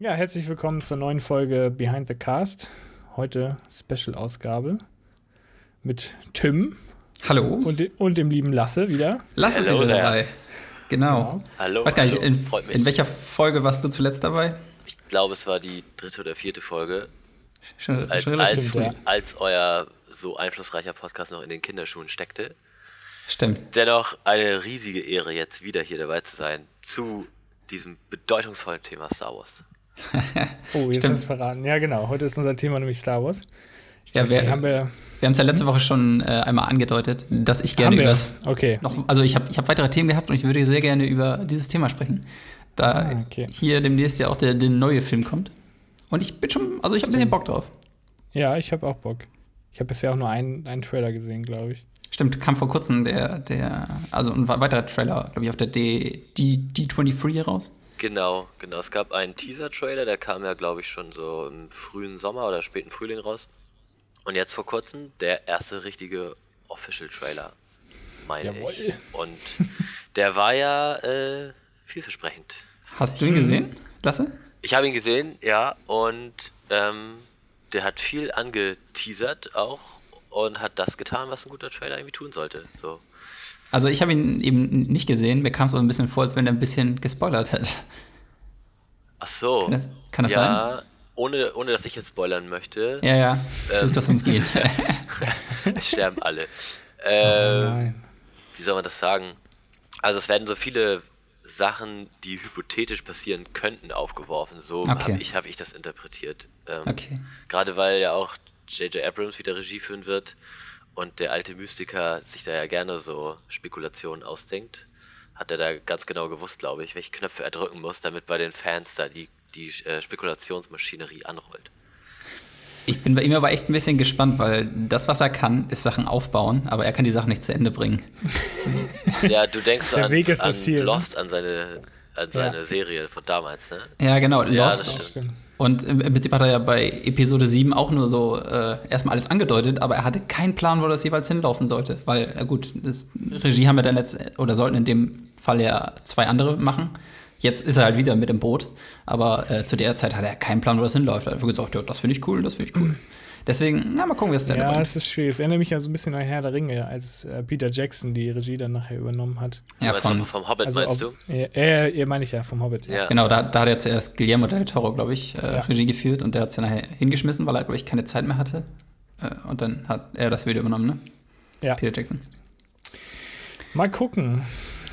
Ja, herzlich willkommen zur neuen Folge Behind the Cast. Heute Special-Ausgabe mit Tim. Hallo. Und, und dem lieben Lasse wieder. Lasse ist wieder dabei. Genau. genau. Hallo. Weiß gar nicht, in, in, welcher Folge warst du zuletzt dabei? Ich glaube, es war die dritte oder vierte Folge. Schon, als, schon als, ja. als euer so einflussreicher Podcast noch in den Kinderschuhen steckte. Stimmt. Dennoch eine riesige Ehre, jetzt wieder hier dabei zu sein zu diesem bedeutungsvollen Thema Star Wars. oh, jetzt hast du verraten. Ja, genau. Heute ist unser Thema nämlich Star Wars. Ich ja, wir, haben wir wir haben es ja letzte Woche schon äh, einmal angedeutet, dass ich gerne über das. Okay. Noch, also ich habe ich hab weitere Themen gehabt und ich würde sehr gerne über dieses Thema sprechen. Da ah, okay. hier demnächst ja auch der, der neue Film kommt. Und ich bin schon, also ich habe ein bisschen Bock drauf. Ja, ich habe auch Bock. Ich habe bisher auch nur einen, einen Trailer gesehen, glaube ich. Stimmt, kam vor kurzem der, der, also ein weiterer Trailer, glaube ich, auf der D, D, D23 raus. Genau, genau. Es gab einen Teaser-Trailer, der kam ja, glaube ich, schon so im frühen Sommer oder späten Frühling raus. Und jetzt vor kurzem der erste richtige Official-Trailer, meine Jawohl. ich. Und der war ja äh, vielversprechend. Hast du ihn gesehen, Lasse? Ich habe ihn gesehen, ja. Und ähm, der hat viel angeteasert auch und hat das getan, was ein guter Trailer irgendwie tun sollte. So. Also ich habe ihn eben nicht gesehen. Mir kam es so ein bisschen vor, als wenn er ein bisschen gespoilert hat. Ach so. Kann das, kann das ja, sein? Ohne, ohne dass ich jetzt spoilern möchte. Ja, ja. Das ist das, uns geht. es sterben alle. Ähm, oh wie soll man das sagen? Also es werden so viele Sachen, die hypothetisch passieren könnten, aufgeworfen. So okay. habe ich, hab ich das interpretiert. Ähm, okay. Gerade weil ja auch J.J. Abrams wieder Regie führen wird und der alte Mystiker sich da ja gerne so Spekulationen ausdenkt, hat er da ganz genau gewusst, glaube ich, welche Knöpfe er drücken muss, damit bei den Fans da die, die äh, Spekulationsmaschinerie anrollt. Ich bin bei ihm aber echt ein bisschen gespannt, weil das, was er kann, ist Sachen aufbauen, aber er kann die Sachen nicht zu Ende bringen. Ja, du denkst an, an Ziel, ne? Lost, ne? an seine, an seine ja. Serie von damals, ne? Ja, genau, ja, Lost. Und im Prinzip hat er ja bei Episode 7 auch nur so äh, erstmal alles angedeutet, aber er hatte keinen Plan, wo das jeweils hinlaufen sollte. Weil, äh, gut, das Regie haben wir dann letzt oder sollten in dem Fall ja zwei andere machen. Jetzt ist er halt wieder mit im Boot, aber äh, zu der Zeit hat er keinen Plan, wo das hinläuft. Er hat einfach gesagt, ja, das finde ich cool, das finde ich cool. Mhm. Deswegen, na, mal gucken, wie es denn Ja, es ist schwierig. Es erinnert mich ja so ein bisschen an Herr der Ringe, als äh, Peter Jackson die Regie dann nachher übernommen hat. Ja, von, vom Hobbit also meinst auf, du? Ja, äh, ihr meine ich ja, vom Hobbit. Ja. Genau, da, da hat er zuerst Guillermo del Toro, glaube ich, äh, ja. Regie geführt und der hat es ja nachher hingeschmissen, weil er, glaube ich, keine Zeit mehr hatte. Äh, und dann hat er das Video übernommen, ne? Ja. Peter Jackson. Mal gucken.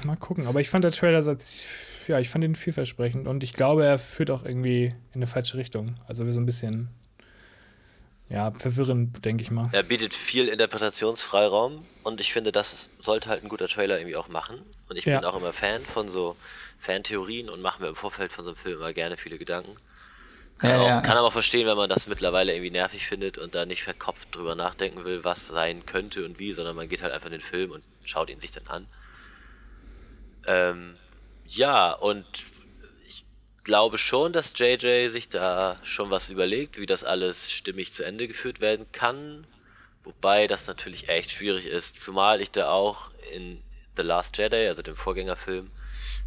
Mal gucken. Aber ich fand der Trailer, ja, ich fand ihn vielversprechend und ich glaube, er führt auch irgendwie in eine falsche Richtung. Also so ein bisschen ja, verwirrend, denke ich mal. Er bietet viel Interpretationsfreiraum und ich finde, das sollte halt ein guter Trailer irgendwie auch machen. Und ich ja. bin auch immer Fan von so Fantheorien und mache mir im Vorfeld von so einem Film immer gerne viele Gedanken. Kann, ja, auch, ja. kann aber auch verstehen, wenn man das mittlerweile irgendwie nervig findet und da nicht verkopft drüber nachdenken will, was sein könnte und wie, sondern man geht halt einfach in den Film und schaut ihn sich dann an. Ähm, ja, und glaube schon, dass JJ sich da schon was überlegt, wie das alles stimmig zu Ende geführt werden kann. Wobei das natürlich echt schwierig ist, zumal ich da auch in The Last Jedi, also dem Vorgängerfilm,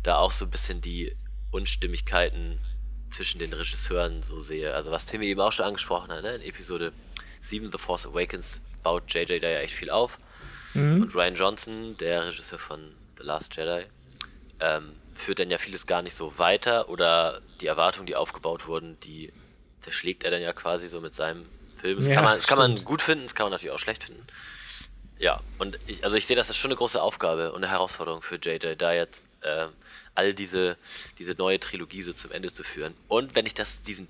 da auch so ein bisschen die Unstimmigkeiten zwischen den Regisseuren so sehe. Also was Timmy eben auch schon angesprochen hat, ne? in Episode 7 The Force Awakens baut JJ da ja echt viel auf. Mhm. Und Ryan Johnson, der Regisseur von The Last Jedi, ähm, führt dann ja vieles gar nicht so weiter oder die Erwartungen, die aufgebaut wurden, die zerschlägt er dann ja quasi so mit seinem Film. Das, ja, kann, man, das kann man gut finden, das kann man natürlich auch schlecht finden. Ja, und ich, also ich sehe das als schon eine große Aufgabe und eine Herausforderung für JJ, da jetzt äh, all diese, diese neue Trilogie so zum Ende zu führen. Und wenn ich das, diesen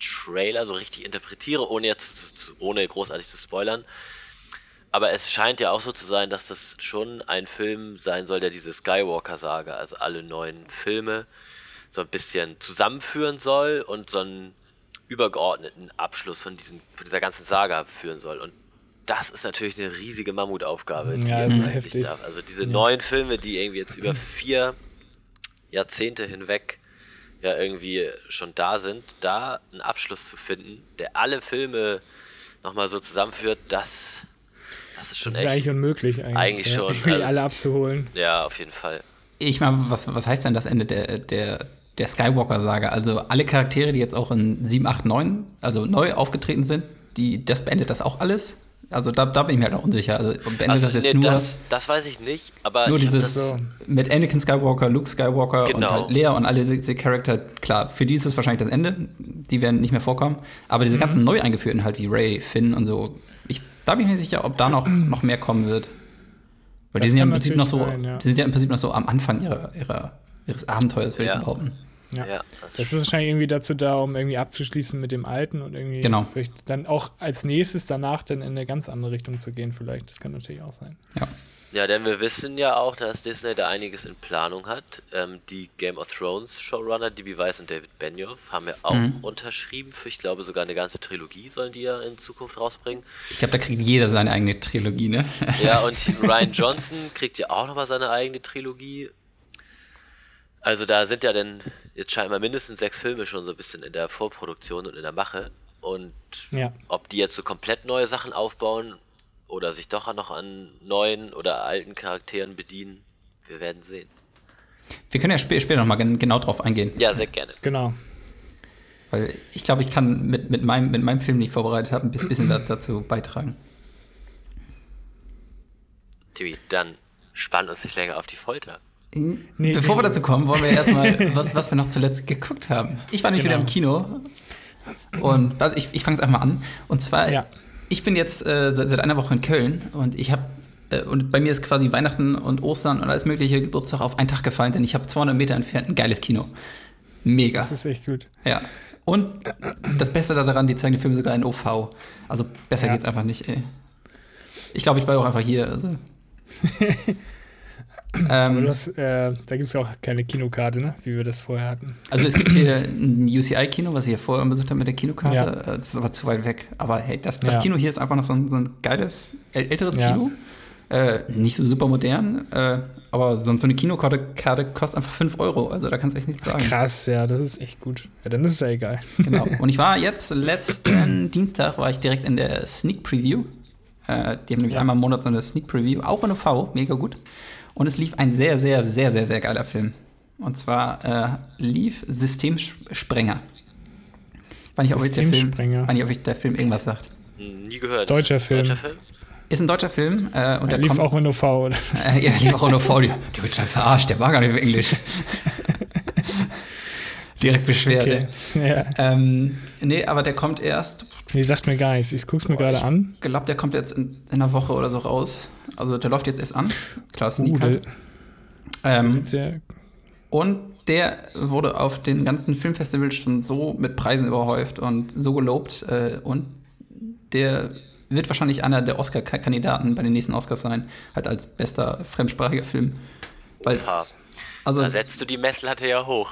Trailer so richtig interpretiere, ohne jetzt ohne großartig zu spoilern, aber es scheint ja auch so zu sein, dass das schon ein Film sein soll, der diese Skywalker-Saga, also alle neuen Filme, so ein bisschen zusammenführen soll und so einen übergeordneten Abschluss von, diesen, von dieser ganzen Saga führen soll. Und das ist natürlich eine riesige Mammutaufgabe, die ja, jetzt heftig. darf. Also diese ja. neuen Filme, die irgendwie jetzt über vier Jahrzehnte hinweg ja irgendwie schon da sind, da einen Abschluss zu finden, der alle Filme nochmal so zusammenführt, das das ist schon das ist echt. eigentlich unmöglich, eigentlich. Eigentlich schon. Also, alle abzuholen. Ja, auf jeden Fall. Ich meine, was, was heißt denn das Ende der, der, der Skywalker-Saga. Also alle Charaktere, die jetzt auch in 7, 8, 9, also neu aufgetreten sind, die, das beendet das auch alles. Also da, da bin ich mir halt auch unsicher. Also beendet Also, das jetzt nee, nur, das, das weiß ich nicht, aber nur dieses so. mit Anakin Skywalker, Luke Skywalker und Genau. halt Leia und alle diese, Charakter, klar, für die ist es wahrscheinlich das Ende. Die werden nicht mehr vorkommen. Aber Mhm. diese ganzen neu eingeführten halt wie Ray, Finn und so, da bin ich mir nicht sicher, ob da noch, noch mehr kommen wird. Weil die sind ja im Prinzip noch so, sein, ja. die sind ja im Prinzip noch so am Anfang ihrer, ihrer, ihres Abenteuers, würde ich Ja. so behaupten. Ja. Ja, das Das ist wahrscheinlich irgendwie dazu da, um irgendwie abzuschließen mit dem Alten und irgendwie Genau. vielleicht dann auch als nächstes danach dann in eine ganz andere Richtung zu gehen, vielleicht. Das kann natürlich auch sein. Ja. Ja, denn wir wissen ja auch, dass Disney da einiges in Planung hat. Ähm, die Game of Thrones Showrunner, D.B. Weiss und David Benioff, haben ja auch Mhm. unterschrieben für, ich glaube, sogar eine ganze Trilogie sollen die ja in Zukunft rausbringen. Ich glaube, da kriegt jeder seine eigene Trilogie, ne? Ja, und Ryan Johnson kriegt ja auch nochmal seine eigene Trilogie. Also da sind ja dann jetzt scheinbar mindestens sechs Filme schon so ein bisschen in der Vorproduktion und in der Mache. Und Ja. ob die jetzt so komplett neue Sachen aufbauen oder sich doch noch an neuen oder alten Charakteren bedienen, wir werden sehen. Wir können ja sp später nochmal gen genau drauf eingehen. Ja, sehr gerne. Genau. Weil ich glaube, ich kann mit, mit, meinem, mit meinem Film, den ich vorbereitet habe, ein bis- bisschen da, dazu beitragen. Timmy, dann spann uns nicht länger auf die Folter. Nee, Bevor nee. wir dazu kommen, wollen wir erstmal, was, was wir noch zuletzt geguckt haben. Ich war nämlich Genau. wieder im Kino und also ich, ich fange jetzt einfach mal an. Und zwar, Ja. Ich bin jetzt äh, seit, seit einer Woche in Köln und ich habe äh, und bei mir ist quasi Weihnachten und Ostern und alles mögliche Geburtstag auf einen Tag gefallen, denn ich habe 200 Meter entfernt ein geiles Kino. Mega. Das ist echt gut. Ja. Und das Beste daran, die zeigen die Filme sogar in OV. Also besser Ja. geht's einfach nicht, ey. Ich glaube, ich bleibe auch einfach hier. Also. Ähm, hast, äh, da gibt es ja auch keine Kinokarte, ne? Wie wir das vorher hatten. also es gibt hier ein UCI-Kino, was ich hier vorher besucht habe mit der Kinokarte. Ja. Äh, Das ist aber zu weit weg. Aber hey, das, das Ja. Kino hier ist einfach noch so ein, so ein geiles, äl- älteres Ja. Kino. Äh, nicht so super modern, äh, aber so, so eine Kinokarte Karte kostet einfach 5 Euro. Also da kannst du echt nichts sagen. Krass, ja, das ist echt gut. Ja, dann ist es ja egal. Genau. Und ich war jetzt letzten Dienstag war ich direkt in der Sneak Preview. Äh, die haben nämlich einmal im Monat so eine Sneak Preview, auch in OV, mega gut. Und es lief ein sehr, sehr, sehr, sehr, sehr geiler Film. Und zwar äh, lief Systemsprenger. Ich weiß nicht, ob der Film, Systemsprenger. weiß nicht, ob euch der Film irgendwas sagt. Nie gehört. Deutscher Film. Deutscher Film? Ist ein deutscher Film äh, und Er der lief kommt auch in OV. oder? Äh, ja, lieber auch vor dir. Der wird schon verarscht, der war gar nicht auf Englisch. Direkt Beschwerde. Okay. Ja. Ähm, nee, aber der kommt erst, Nee, sagt mir gar nichts. Ich guck's mir gerade ich an. glaube, der kommt jetzt in, in einer Woche oder so raus. Also der läuft jetzt erst an. Klar, Uh, Sneak der, halt. der ähm, sehr. Und der wurde auf den ganzen Filmfestivals schon so mit Preisen überhäuft und so gelobt. Äh, und der wird wahrscheinlich einer der Oscar-Kandidaten bei den nächsten Oscars sein. Halt als bester fremdsprachiger Film. Weil, also Da setzt du die Messlatte ja hoch.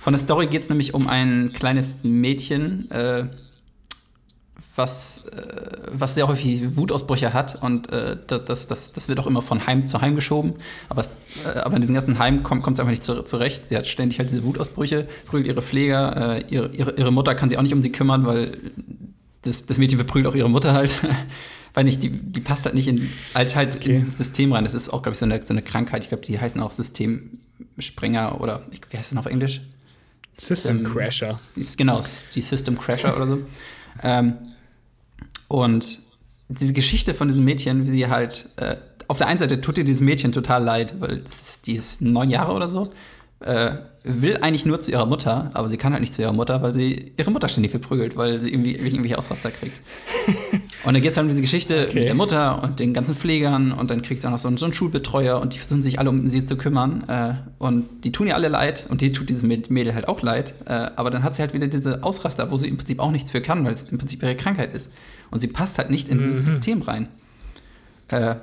von der Story geht es nämlich um ein kleines Mädchen, äh, was, äh, was sehr häufig Wutausbrüche hat und äh, das, das, das, wird auch immer von Heim zu Heim geschoben. Aber, es, äh, aber in diesem ganzen Heim kommt kommt es einfach nicht zu, zurecht. Sie hat ständig halt diese Wutausbrüche, prügelt ihre Pfleger, äh, ihre, ihre, ihre Mutter kann sich auch nicht um sie kümmern, weil das, das Mädchen verprügelt auch ihre Mutter halt. Weil nicht, die, die passt halt nicht in, halt, halt in Okay. dieses System rein. Das ist auch, glaube ich, so eine, so eine Krankheit. Ich glaube, die heißen auch Systemsprenger oder ich- wie heißt das noch auf Englisch? System Ähm, Crasher. Genau, die System Crasher oder so. Ähm, und diese Geschichte von diesem Mädchen, wie sie halt, äh, auf der einen Seite tut ihr dieses Mädchen total leid, weil das ist, die ist neun Jahre oder so, äh, will eigentlich nur zu ihrer Mutter, aber sie kann halt nicht zu ihrer Mutter, weil sie ihre Mutter ständig verprügelt, weil sie irgendwie irgendwelche Ausraster kriegt. und dann geht es halt um diese Geschichte Okay. mit der Mutter und den ganzen Pflegern und dann kriegt sie auch noch so einen, so einen Schulbetreuer und die versuchen sich alle um sie zu kümmern äh, und die tun ihr alle leid und die tut diesem Mäd- Mädel halt auch leid, äh, aber dann hat sie halt wieder diese Ausraster, wo sie im Prinzip auch nichts für kann, weil es im Prinzip ihre Krankheit ist und sie passt halt nicht in dieses Mhm. System rein. Äh,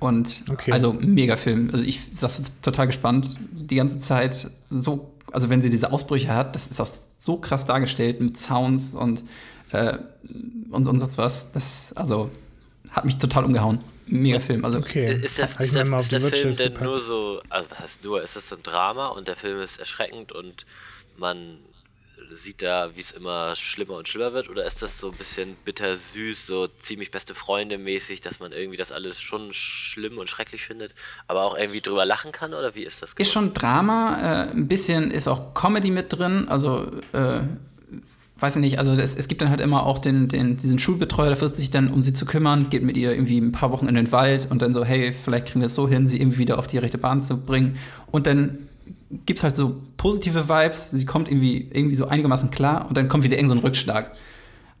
und Okay. also mega Film. Also ich saß total gespannt. Die ganze Zeit so, also wenn sie diese Ausbrüche hat, das ist auch so krass dargestellt mit Sounds und, äh, und, und sonst was. Das, also hat mich total umgehauen. Mega Film. Also Okay. Ist der, ist der, ist der Film denn nur so, also was heißt nur, ist es so ein Drama und der Film ist erschreckend und man sieht da, wie es immer schlimmer und schlimmer wird? Oder ist das so ein bisschen bittersüß, so ziemlich beste Freunde mäßig, dass man irgendwie das alles schon schlimm und schrecklich findet, aber auch irgendwie drüber lachen kann? Oder wie ist das? Gemacht? Ist schon Drama, äh, ein bisschen ist auch Comedy mit drin, also äh, weiß ich nicht, also es, es, gibt dann halt immer auch den, den, diesen Schulbetreuer, der wird sich dann um sie zu kümmern, geht mit ihr irgendwie ein paar Wochen in den Wald und dann so, hey, vielleicht kriegen wir es so hin, sie irgendwie wieder auf die rechte Bahn zu bringen. Und dann gibt es halt so positive Vibes, sie kommt irgendwie, irgendwie so einigermaßen klar und dann kommt wieder irgend so ein Rückschlag.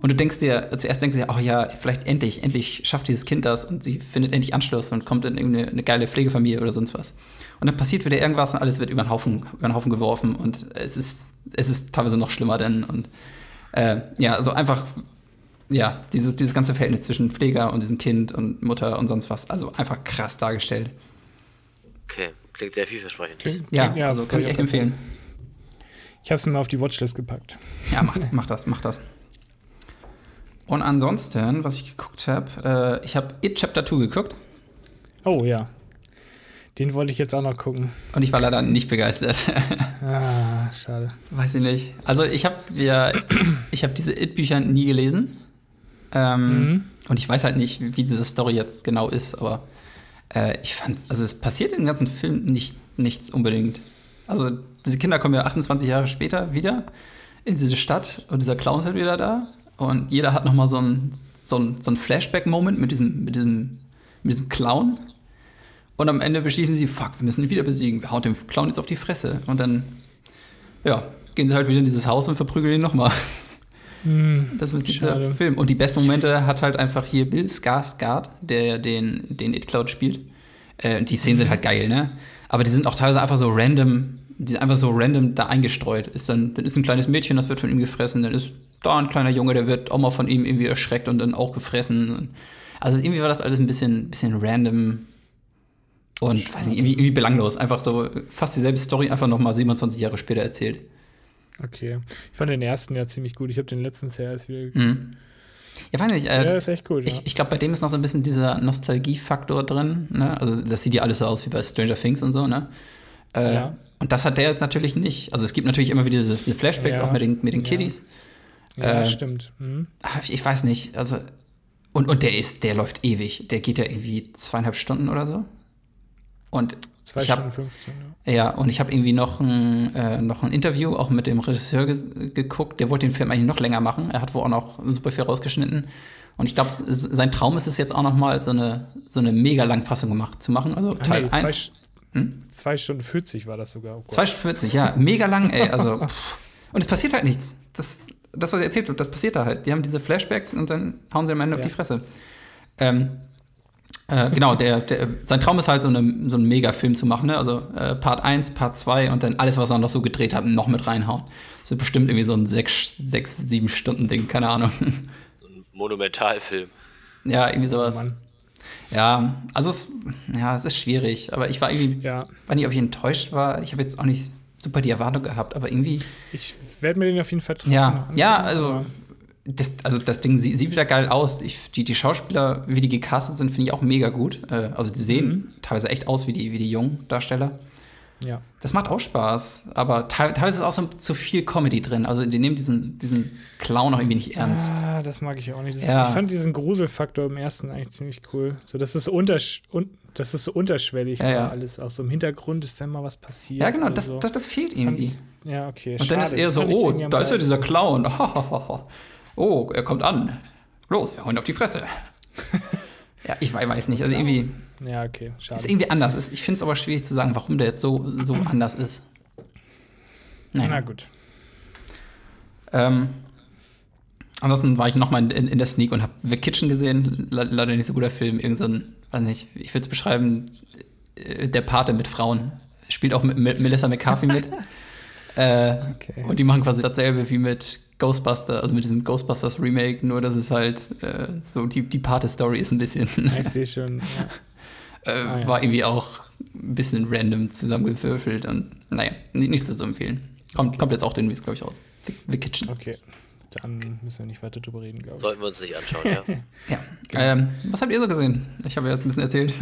Und du denkst dir, zuerst denkst du dir, oh ja, vielleicht endlich, endlich schafft dieses Kind das und sie findet endlich Anschluss und kommt in irgendeine eine geile Pflegefamilie oder sonst was. Und dann passiert wieder irgendwas und alles wird über den Haufen, über den Haufen geworfen und es ist, es ist teilweise noch schlimmer denn und äh, ja, also einfach, ja, dieses, dieses ganze Verhältnis zwischen Pfleger und diesem Kind und Mutter und sonst was, also einfach krass dargestellt. Okay, klingt sehr vielversprechend. Klingt, ja, ja, also kann ich echt empfehlen. Ich habe es mir auf die Watchlist gepackt. Ja, mach, mach das, mach das. Und ansonsten, was ich geguckt habe, äh, ich habe It Chapter 2 geguckt. Oh ja. Den wollte ich jetzt auch noch gucken. Und ich war leider nicht begeistert. ah, schade. Weiß ich nicht. Also ich habe ja, ich habe diese It-Bücher nie gelesen. Ähm, mhm. Und ich weiß halt nicht, wie diese Story jetzt genau ist, aber äh, ich fand, also es passiert in dem ganzen Film nicht, nichts unbedingt. Also diese Kinder kommen ja 28 Jahre später wieder in diese Stadt und dieser Clown ist halt wieder da und jeder hat nochmal so ein, so ein, so ein Flashback-Moment mit diesem, mit, diesem, mit diesem Clown und am Ende beschließen sie, fuck, wir müssen ihn wieder besiegen, wir hauen dem Clown jetzt auf die Fresse und dann, ja, gehen sie halt wieder in dieses Haus und verprügeln ihn nochmal. Hm, das wird dieser Film. Und die besten Momente hat halt einfach hier Bill Skarsgård, der den, den It Cloud spielt. Äh, die Szenen sind halt geil, ne? Aber die sind auch teilweise einfach so random, die sind einfach so random da eingestreut. Ist dann, dann ist ein kleines Mädchen, das wird von ihm gefressen, dann ist da ein kleiner Junge, der wird auch mal von ihm irgendwie erschreckt und dann auch gefressen. Also irgendwie war das alles ein bisschen, bisschen random und weiß nicht, irgendwie, irgendwie belanglos. Einfach so fast dieselbe Story, einfach nochmal 27 Jahre später erzählt. Okay. Ich fand den ersten ja ziemlich gut. Ich habe den letzten sehr erst wieder. Mhm. Ja, weiß nicht. Äh, ja, ist echt gut. Ich, ja. ich glaube, bei dem ist noch so ein bisschen dieser Nostalgiefaktor drin. Ne? Also, das sieht ja alles so aus wie bei Stranger Things und so, ne? Äh, ja. Und das hat der jetzt natürlich nicht. Also, es gibt natürlich immer wieder diese, diese Flashbacks, ja. auch mit den, mit den Kiddies. Ja, äh, stimmt. Mhm. Ich weiß nicht. Also, und, und der ist, der läuft ewig. Der geht ja irgendwie zweieinhalb Stunden oder so. Und Zwei ich Stunden 15, ja. Ja, und ich habe irgendwie noch ein, äh, noch ein Interview auch mit dem Regisseur ge geguckt. Der wollte den Film eigentlich noch länger machen. Er hat wohl auch noch super viel rausgeschnitten. Und ich glaube, sein Traum ist es jetzt auch noch mal so eine, so eine mega Langfassung gemacht, zu machen. Also Teil nee, 1. Hm? Zwei Stunden 40 war das sogar. Oh zwei Stunden 40, ja. Mega lang, ey. Also, und es passiert halt nichts. Das, das, was er erzählt wird, das passiert da halt. Die haben diese Flashbacks und dann hauen sie am Ende ja. auf die Fresse. Ähm, äh, genau, der, der, sein Traum ist halt, so, eine, so einen Mega-Film zu machen. Ne? Also äh, Part 1, Part 2 und dann alles, was er noch so gedreht hat, noch mit reinhauen. Das wird bestimmt irgendwie so ein 6, 6 7 Stunden-Ding, keine Ahnung. Ein Monumentalfilm. Ja, irgendwie sowas. Oh, ja, also es, ja, es ist schwierig, aber ich war irgendwie, ja. weiß nicht, ob ich enttäuscht war. Ich habe jetzt auch nicht super die Erwartung gehabt, aber irgendwie. Ich werde mir den auf jeden Fall trotzdem Ja, ja, also das, also das Ding sieht, sieht wieder geil aus. Ich, die, die Schauspieler, wie die gecastet sind, finde ich auch mega gut. Äh, also die sehen mhm. teilweise echt aus wie die, wie die jungen Darsteller. Ja. Das macht auch Spaß, aber teilweise ist auch so zu viel Comedy drin. Also die nehmen diesen, diesen Clown auch irgendwie nicht ernst. Ah, das mag ich auch nicht. Ja. Ist, ich fand diesen Gruselfaktor im ersten eigentlich ziemlich cool. So, das ist untersch un das ist so unterschwellig ja, ja. alles. Auch so im Hintergrund ist dann mal was passiert. Ja, genau, das, so. das, das, fehlt das irgendwie. Ich, ja, okay. Und Schade. dann ist eher so, oh, da ist ja dieser Clown. oh, er kommt an. Los, wir hauen auf die Fresse. ja, ich weiß nicht. Also irgendwie. Ja, okay. Schade. Ist irgendwie anders. Ich finde es aber schwierig zu sagen, warum der jetzt so, so anders ist. Naja. Na gut. Ähm, ansonsten war ich nochmal in, in, in der Sneak und habe The Kitchen gesehen. Le leider nicht so guter Film. Irgend so ein, weiß nicht, ich würde es beschreiben, äh, der Pate mit Frauen. Spielt auch mit, mit Melissa McCarthy mit. äh, okay. Und die machen quasi dasselbe wie mit Ghostbuster, also mit diesem Ghostbusters Remake, nur dass es halt äh, so die, die Pate-Story ist ein bisschen. Ich sehe schon. Ja. äh, ah, ja. War irgendwie auch ein bisschen random zusammengewürfelt und naja, nicht, nicht zu empfehlen. Kommt, kommt jetzt auch den Weeks, glaube ich, raus. The, The, Kitchen. Okay. Dann müssen wir nicht weiter drüber reden, glaube ich. Sollten wir uns nicht anschauen, ja. ja. Genau. Ähm, was habt ihr so gesehen? Ich habe ja jetzt ein bisschen erzählt.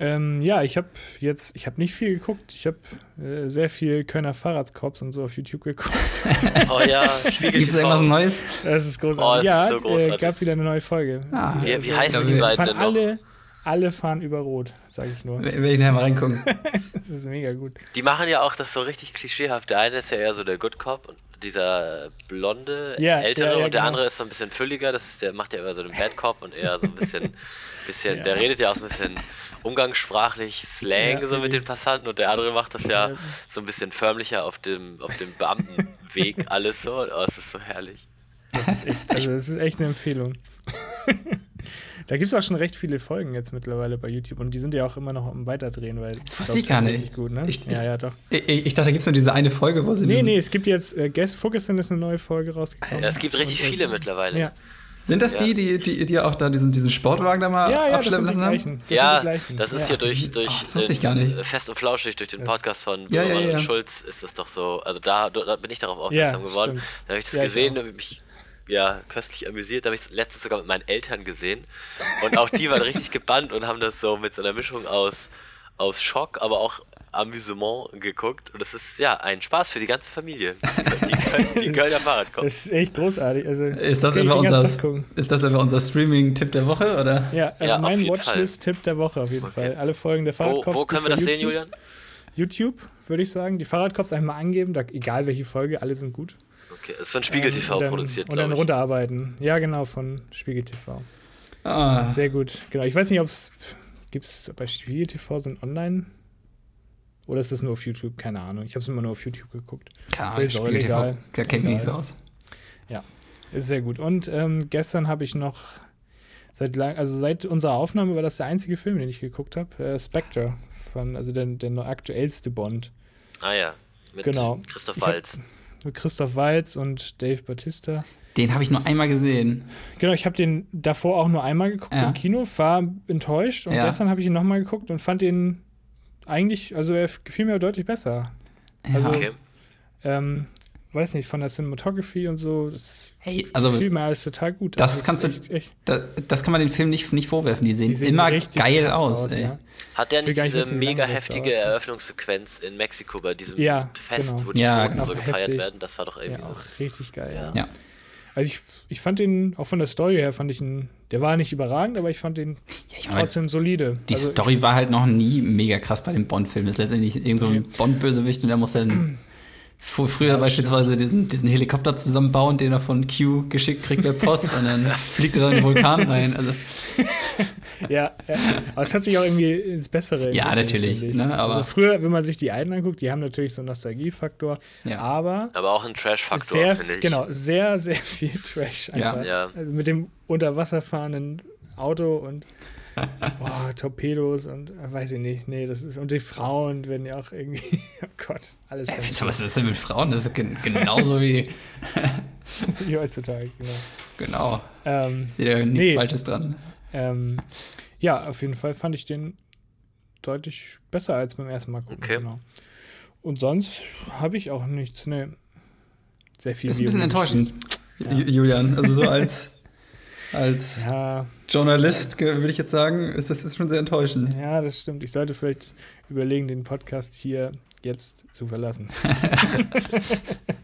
Ähm, ja, ich habe jetzt, ich habe nicht viel geguckt. Ich habe äh, sehr viel Kölner Fahrradkorps und so auf YouTube geguckt. Oh ja, Spiegel Gibt es irgendwas Neues? Das ist großartig. Oh, das ja, ist so äh, großartig. gab wieder eine neue Folge. Ah. Wie, wie Also, heißen die die beiden denn noch? alle, alle fahren über Rot, sage ich nur. Werde ich nachher mal reingucken. Das ist mega gut. Die machen ja auch das so richtig klischeehaft. Der eine ist ja eher so der Good Cop und dieser blonde, Ja, ältere ja, ja, und der genau. andere ist so ein bisschen fülliger. Das ist, der macht ja immer so den Bad Cop und eher so ein bisschen, bisschen Ja. der redet ja auch so ein bisschen umgangssprachlich Slang Ja, so mit den Passanten und der andere macht das ja so ein bisschen förmlicher auf dem, auf dem Beamtenweg alles so. Oh, es ist so herrlich. Das ist echt, also das ist echt eine Empfehlung. da gibt es auch schon recht viele Folgen jetzt mittlerweile bei YouTube und die sind ja auch immer noch am Weiterdrehen, weil Das wusste ich gar nicht. Richtig gut, ne? Ich- ja, ich- ja, doch. Ich, ich dachte, da gibt es nur diese eine Folge, wo sie. Nee, nee, es gibt jetzt, äh, gest, vorgestern ist eine neue Folge rausgekommen. Ja, es gibt richtig viele mittlerweile. Ja, Sind das Ja. die, die, die, die auch da diesen, diesen Sportwagen da mal ja, ja abschleppen lassen haben? Das ja, das ist ja. hier durch, durch Ach, das ich gar nicht. Fest und Flauschig, durch den Podcast von Ja, ja, ja. und Schulz ist das doch so. Also da, da bin ich darauf aufmerksam Ja, geworden. stimmt. Da habe ich das Ja, ich gesehen auch. und mich ja, köstlich amüsiert. Da habe ich es letztens sogar mit meinen Eltern gesehen. Und auch die waren richtig gebannt und haben das so mit so einer Mischung aus, aus Schock, aber auch Amüsement geguckt. Und das ist ja ein Spaß für die ganze Familie. Die, die Kölner Fahrradkopf. Das ist echt großartig. Also, Ist das, einfach ganzen unser, ist das einfach unser Streaming-Tipp der Woche? Oder? Ja, also Ja, mein Watchlist-Tipp der Woche auf jeden Okay. Fall. Alle Folgen der Wo, Fahrradcops. wo können wir das bei sehen, Julian? YouTube, würde ich sagen. Die Fahrradcops einfach mal angeben, da, egal welche Folge, alle sind gut. Okay, ist von Spiegel Ähm, TV und dann, produziert, Und dann runterarbeiten. Ja, genau, von Spiegel TV. Ah, Sehr gut. Genau. Ich weiß nicht, ob es. Gibt es bei Spiegel TV so ein Online? Oder ist das nur auf YouTube? Keine Ahnung. Ich habe es immer nur auf YouTube geguckt. keine Ahnung, Ist egal. Da kennt mich nicht so Egal. aus. Ist sehr gut. Und ähm, gestern habe ich noch. Seit lang, also seit unserer Aufnahme war das der einzige Film, den ich geguckt habe. Äh, Spectre. Von, also der, der aktuellste Bond. Ah ja, mit Genau. Christoph hab- Waltz. Mit Christoph Waltz und Dave Bautista. Den habe ich nur einmal gesehen. Genau, ich habe den davor auch nur einmal geguckt Ja. im Kino, war enttäuscht und Ja. gestern habe ich ihn nochmal geguckt und fand ihn eigentlich, also er gefiel mir deutlich besser. Also, Okay. ähm, weiß nicht, von der Cinematography und so, das Hey, also gefiel mir alles total gut. das ist kannst du- echt, echt, da, das kann man den Film nicht, nicht vorwerfen. Die sehen, die sehen immer richtig geil aus. ey. ja. Hat der nicht diese wissen, mega das heftige dauert. Eröffnungssequenz in Mexiko bei diesem Ja, Fest, genau. wo die Ja, Toten genau. so gefeiert Heftig. werden? Das war doch irgendwie Ja, so. auch richtig geil, ja. Ja. Also ich, ich fand den, auch von der Story her, fand ich ihn, der war nicht überragend, aber ich fand den Ja, ich meine, trotzdem solide. die also Story war halt noch nie mega krass bei dem Bond-Film. Das ist letztendlich irgend so ein. Bond-Bösewicht und der muss dann früher Ja, beispielsweise diesen, diesen Helikopter zusammenbauen, den er von Q geschickt kriegt per Post und dann fliegt er dann in den Vulkan rein. Also, Ja, ja, aber es hat sich auch irgendwie ins Bessere Ja, entwickelt, natürlich, ne, aber- also früher, wenn man sich die alten anguckt, die haben natürlich so einen Nostalgiefaktor, Ja. aber Aber auch ein Trash-Faktor, sehr, finde ich. genau, sehr, sehr viel Trash Ja. einfach. Ja. Also mit dem unter Wasser fahrenden Auto und oh, Torpedos und äh, weiß ich nicht, nee, das ist, und die Frauen werden ja auch irgendwie, oh Gott, alles äh, ganz was ist denn mit Frauen? Das ist gen genauso wie. wie heutzutage, genau. Genau. Ähm, Ich sehe da nichts Nee. Falsches dran. ähm, ja, auf jeden Fall fand ich den deutlich besser als beim ersten Mal gucken. Okay. Genau. Und sonst habe ich auch nichts, ne. Sehr viel. Ist ein bisschen enttäuschend, Ja. Ju- Julian. Also so als, als. Ja, Journalist würde ich jetzt sagen, ist das ist schon sehr enttäuschend. ja, das stimmt. Ich sollte vielleicht überlegen, den Podcast hier jetzt zu verlassen.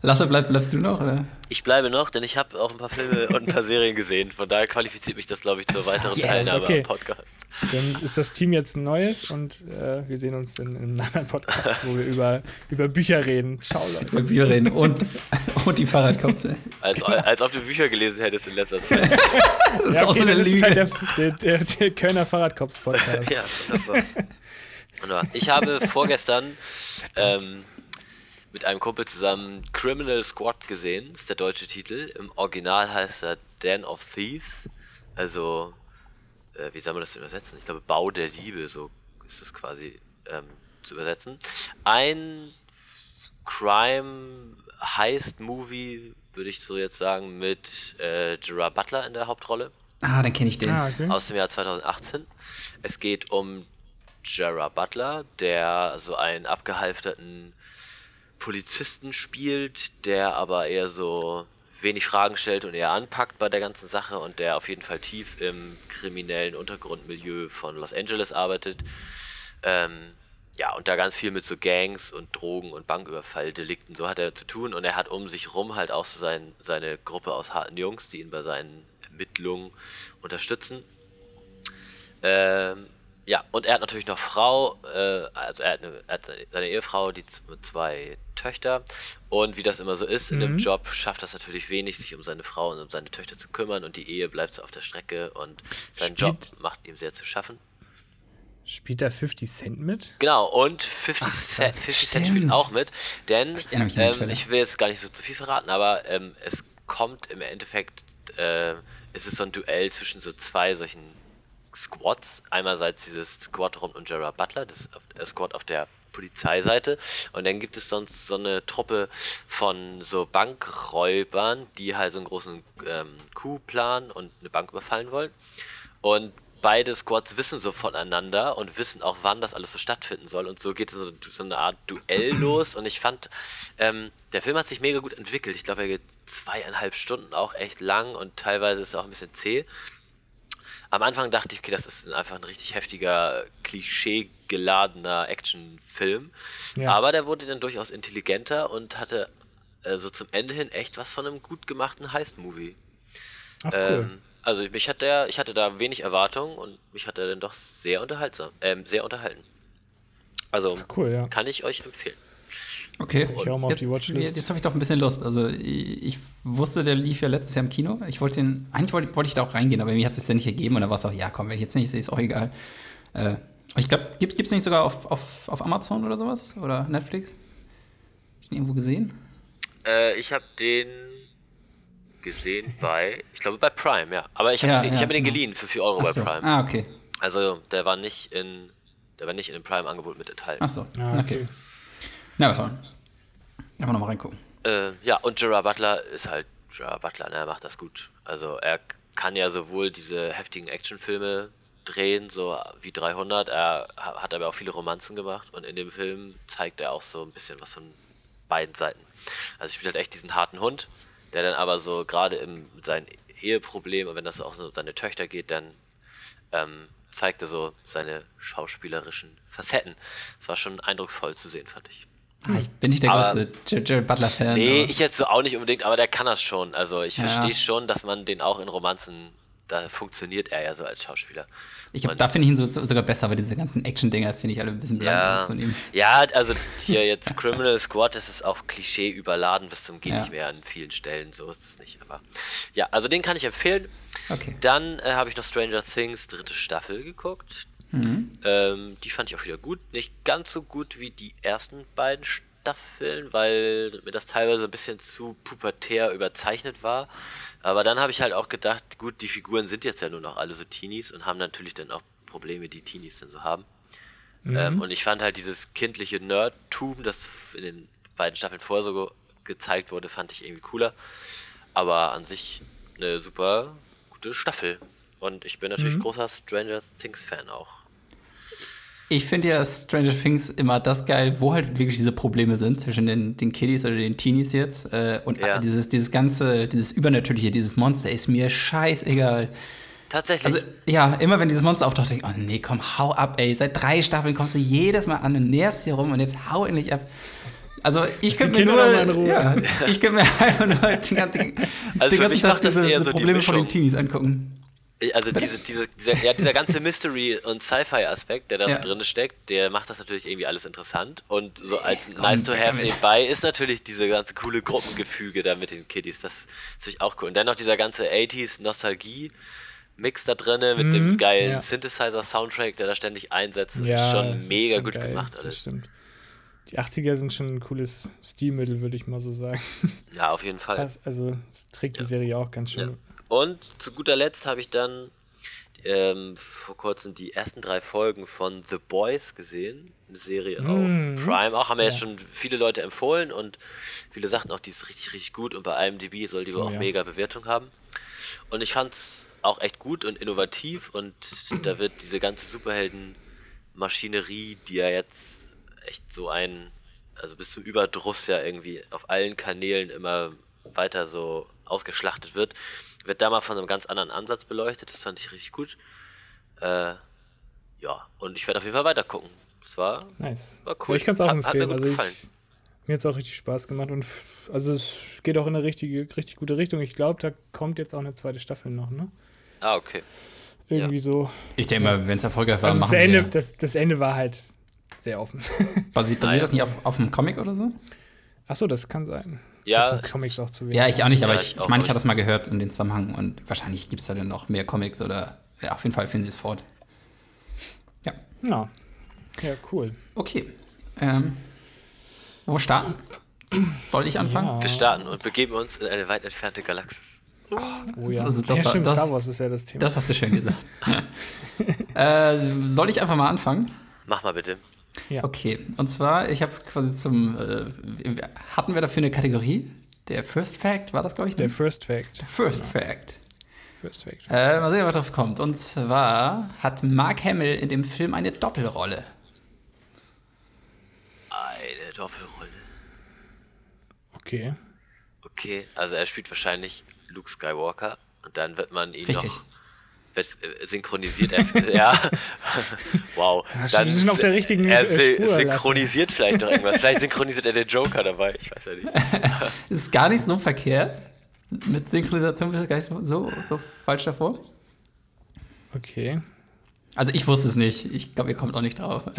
Lasse, bleib, bleibst du noch? Oder? Ich bleibe noch, denn ich habe auch ein paar Filme und ein paar Serien gesehen. Von daher qualifiziert mich das, glaube ich, zur weiteren Yes, Teilnahme okay. am Podcast. Dann ist das Team jetzt ein neues und äh, wir sehen uns in, in einem anderen Podcast, wo wir über, über Bücher reden. Ciao, Leute. Über Bier reden und, und die Fahrradkopse. Als, als ob du Bücher gelesen hättest in letzter Zeit. Das ist Ja, auch so okay, eine dann ist es Lüge. halt der, der, der, der Kölner Fahrradkops-Podcast. ja, wunderbar. Wunderbar. Ich habe vorgestern ähm, mit einem Kumpel zusammen Criminal Squad gesehen, ist der deutsche Titel. Im Original heißt er Den of Thieves. Also, äh, wie soll man das übersetzen? Ich glaube, Bau der Diebe, so ist das quasi ähm, zu übersetzen. Ein Crime-Heist-Movie, würde ich so jetzt sagen, mit äh, Gerard Butler in der Hauptrolle Ah, dann kenne ich den. Ah, okay. aus dem Jahr 2018. Es geht um Gerard Butler, der so einen abgehalfterten Polizisten spielt, der aber eher so wenig Fragen stellt und eher anpackt bei der ganzen Sache und der auf jeden Fall tief im kriminellen Untergrundmilieu von Los Angeles arbeitet. Ähm, ja, und da ganz viel mit so Gangs und Drogen und Banküberfalldelikten, so hat er zu tun und er hat um sich rum halt auch so sein, seine Gruppe aus harten Jungs, die ihn bei seinen Ermittlungen unterstützen. Ähm, ja, und er hat natürlich noch Frau, äh, also er hat, eine, er hat, seine Ehefrau, die zwei Töchter. Und wie das immer so ist in mhm. dem Job, schafft das natürlich wenig, sich um seine Frau und um seine Töchter zu kümmern. Und die Ehe bleibt so auf der Strecke und sein Spielt, Job macht ihm sehr zu schaffen. Spielt da 50 Cent mit? Genau, und 50, Ach, Cent, 50 Cent spielt auch mit. Denn ich, ähm, ich, will jetzt gar nicht so zu viel verraten, aber ähm, es kommt im Endeffekt, äh, es ist so ein Duell zwischen so zwei solchen Squads. Einerseits dieses Squad rund um Gerard Butler, das äh, Squad auf der Polizeiseite. Und dann gibt es sonst so eine Truppe von so Bankräubern, die halt so einen großen ähm, Coup planen und eine Bank überfallen wollen. Und beide Squads wissen so voneinander und wissen auch, wann das alles so stattfinden soll. Und so geht so, so eine Art Duell los. Und ich fand, ähm, der Film hat sich mega gut entwickelt. Ich glaube, er geht zweieinhalb Stunden auch echt lang und teilweise ist er auch ein bisschen zäh. Am Anfang dachte ich, okay, das ist einfach ein richtig heftiger, klischee-geladener Actionfilm. Ja. Aber der wurde dann durchaus intelligenter und hatte äh, so zum Ende hin echt was von einem gut gemachten Heist-Movie. Ach, cool. Ähm, also mich hat der, ich hatte da wenig Erwartungen und mich hat er dann doch sehr unterhaltsam, ähm, sehr unterhalten. Also Ach, cool, ja. kann ich euch empfehlen. Okay. Ich mal auf die Watchlist. Jetzt, jetzt habe ich doch ein bisschen Lust. Also ich, ich, wusste, der lief ja letztes Jahr im Kino. Ich wollte den, eigentlich wollte, wollte ich da auch reingehen, aber mir hat es ja nicht ergeben und da war es auch, ja komm, wenn ich jetzt nicht sehe, ist auch egal. Äh, ich glaube, gibt es nicht sogar auf, auf, auf Amazon oder sowas? Oder Netflix? Hab ich den irgendwo gesehen? Äh, ich habe den gesehen bei, ich glaube bei Prime, ja. Aber ich habe ja, ja, hab mir den geliehen für 4 Euro so. bei Prime. Ah, okay. Also der war nicht in, der war nicht in dem Prime-Angebot mit enthalten. Ach so, ah, okay. okay. Na, was soll. Einfach nochmal reingucken. Äh, ja, und Gerard Butler ist halt Gerard Butler, ne, er macht das gut. Also er kann ja sowohl diese heftigen Actionfilme drehen, so wie 300, er hat aber auch viele Romanzen gemacht und in dem Film zeigt er auch so ein bisschen was von beiden Seiten. Also spielt halt echt diesen harten Hund, der dann aber so gerade im sein Eheproblem und wenn das auch so um seine Töchter geht, dann ähm, zeigt er so seine schauspielerischen Facetten. Es war schon eindrucksvoll zu sehen, fand ich. Ah, ich bin nicht der aber, größte Jared Butler-Fan. Nee, aber. ich jetzt so auch nicht unbedingt, aber der kann das schon. Also ich ja. verstehe schon, dass man den auch in Romanzen, da funktioniert er ja so als Schauspieler. Ich glaube, da finde ich ihn so, so, sogar besser, aber diese ganzen Action-Dinger finde ich alle ein bisschen ja. von ihm. Ja, also hier jetzt Criminal Squad, das ist auch Klischee überladen bis zum Geh ja. nicht mehr an vielen Stellen, so ist es nicht. Aber ja, also den kann ich empfehlen. Okay. Dann äh, habe ich noch Stranger Things dritte Staffel geguckt. Mhm. Ähm, die fand ich auch wieder gut. Nicht ganz so gut wie die ersten beiden Staffeln, weil mir das teilweise ein bisschen zu pubertär überzeichnet war. Aber dann habe ich halt auch gedacht, gut, die Figuren sind jetzt ja nur noch alle so Teenies und haben natürlich dann auch Probleme, die Teenies dann so haben. Mhm. Ähm, und ich fand halt dieses kindliche Nerdtum, das in den beiden Staffeln vorher so gezeigt wurde, fand ich irgendwie cooler. Aber an sich eine super gute Staffel. Und ich bin natürlich mhm. großer Stranger Things Fan auch. Ich finde ja Stranger Things immer das geil, wo halt wirklich diese Probleme sind zwischen den, den Kiddies oder den Teenies jetzt. Äh, und ja. dieses, dieses ganze, dieses Übernatürliche, dieses Monster ist mir scheißegal. Tatsächlich. Also, ja, immer wenn dieses Monster auftaucht, denke ich, oh nee, komm, hau ab, ey. Seit drei Staffeln kommst du jedes Mal an und nervst hier rum und jetzt hau endlich ab. Also ich könnte mir nur, ja, ich könnte mir einfach nur den ganzen, also den ganzen Tag diese, diese Probleme die von den Teenies angucken. Also diese, diese, dieser, ja, dieser ganze Mystery- und Sci-Fi-Aspekt, der da ja. drin steckt, der macht das natürlich irgendwie alles interessant. Und so als Komm, nice to have nebenbei ist natürlich diese ganze coole Gruppengefüge da mit den Kiddies. Das ist natürlich auch cool. Und dann noch dieser ganze 80s Nostalgie. Mix da drinne mit mhm, dem geilen ja. Synthesizer-Soundtrack, der da ständig einsetzt. Das ja, ist schon mega ist gut geil, gemacht alles. Das stimmt. Die 80er sind schon ein cooles Stilmittel, würde ich mal so sagen. Ja, auf jeden Fall. Das, also, das trägt die Serie auch ganz schön und zu guter Letzt habe ich dann ähm, vor kurzem die ersten drei Folgen von The Boys gesehen. Eine Serie mhm. auf Prime. Auch haben ja jetzt schon viele Leute empfohlen und viele sagten auch, die ist richtig, richtig gut und bei IMDb soll die oh, auch ja. mega Bewertung haben. Und ich fand es auch echt gut und innovativ und da wird diese ganze Superhelden-Maschinerie, die ja jetzt echt so ein, also bis zum Überdruss ja irgendwie auf allen Kanälen immer weiter so ausgeschlachtet wird, wird da mal von einem ganz anderen Ansatz beleuchtet. Das fand ich richtig gut. Äh, ja, und ich werde auf jeden Fall weiter gucken. Das war, Nice. war Ja, cool. ich kann es auch Hat- hat mir empfehlen. Also ich, mir hat es auch richtig Spaß gemacht und also es geht auch in eine richtige, richtig gute Richtung. Ich glaube, da kommt jetzt auch eine zweite Staffel noch, ne? Ah, okay. Irgendwie so. Ich denke mal, wenn es erfolgreich war, Also das machen Ende, wir. das, das Ende war halt sehr offen. Basi basiert ja. das nicht auf, auf einem Comic oder so? Achso, das kann sein. Ja, Ich Comics auch zu wenig. Ja, ich auch nicht, aber Ja, ich, ich meine, ich nicht. hatte das mal gehört in den Zusammenhang und wahrscheinlich gibt es da dann noch mehr Comics oder ja, auf jeden Fall finden sie es fort. Ja, Ja. Ja, cool. okay. Ähm, wo starten? Soll ich anfangen? Ja. wir starten und begeben uns in eine weit entfernte Galaxis. Oh ja. Also das ja, war- stimmt, das- Star Wars ist ja das Thema. Das hast du schön gesagt. äh, soll ich einfach mal anfangen? Mach mal bitte. Ja. Okay, und zwar, ich habe quasi zum, äh, hatten wir dafür eine Kategorie? Der First Fact, war das, glaube ich? Der Ne? First Fact. First Fact. First Fact. Äh, mal sehen, was drauf kommt. Und zwar hat Mark Hamill in dem Film eine Doppelrolle. Eine Doppelrolle. Okay. Okay, also er spielt wahrscheinlich Luke Skywalker und dann wird man ihn Richtig. noch synchronisiert. Er, ja, wow. Ja, wir sind auf der richtigen, er äh, Spur, synchronisiert vielleicht noch irgendwas. Vielleicht synchronisiert er den Joker dabei. Ich weiß ja nicht. Ist gar nicht so verkehrt. Mit Synchronisation ist gar nicht so, so, so falsch davor. Okay. Also ich wusste es nicht. Ich glaube, ihr kommt auch nicht drauf.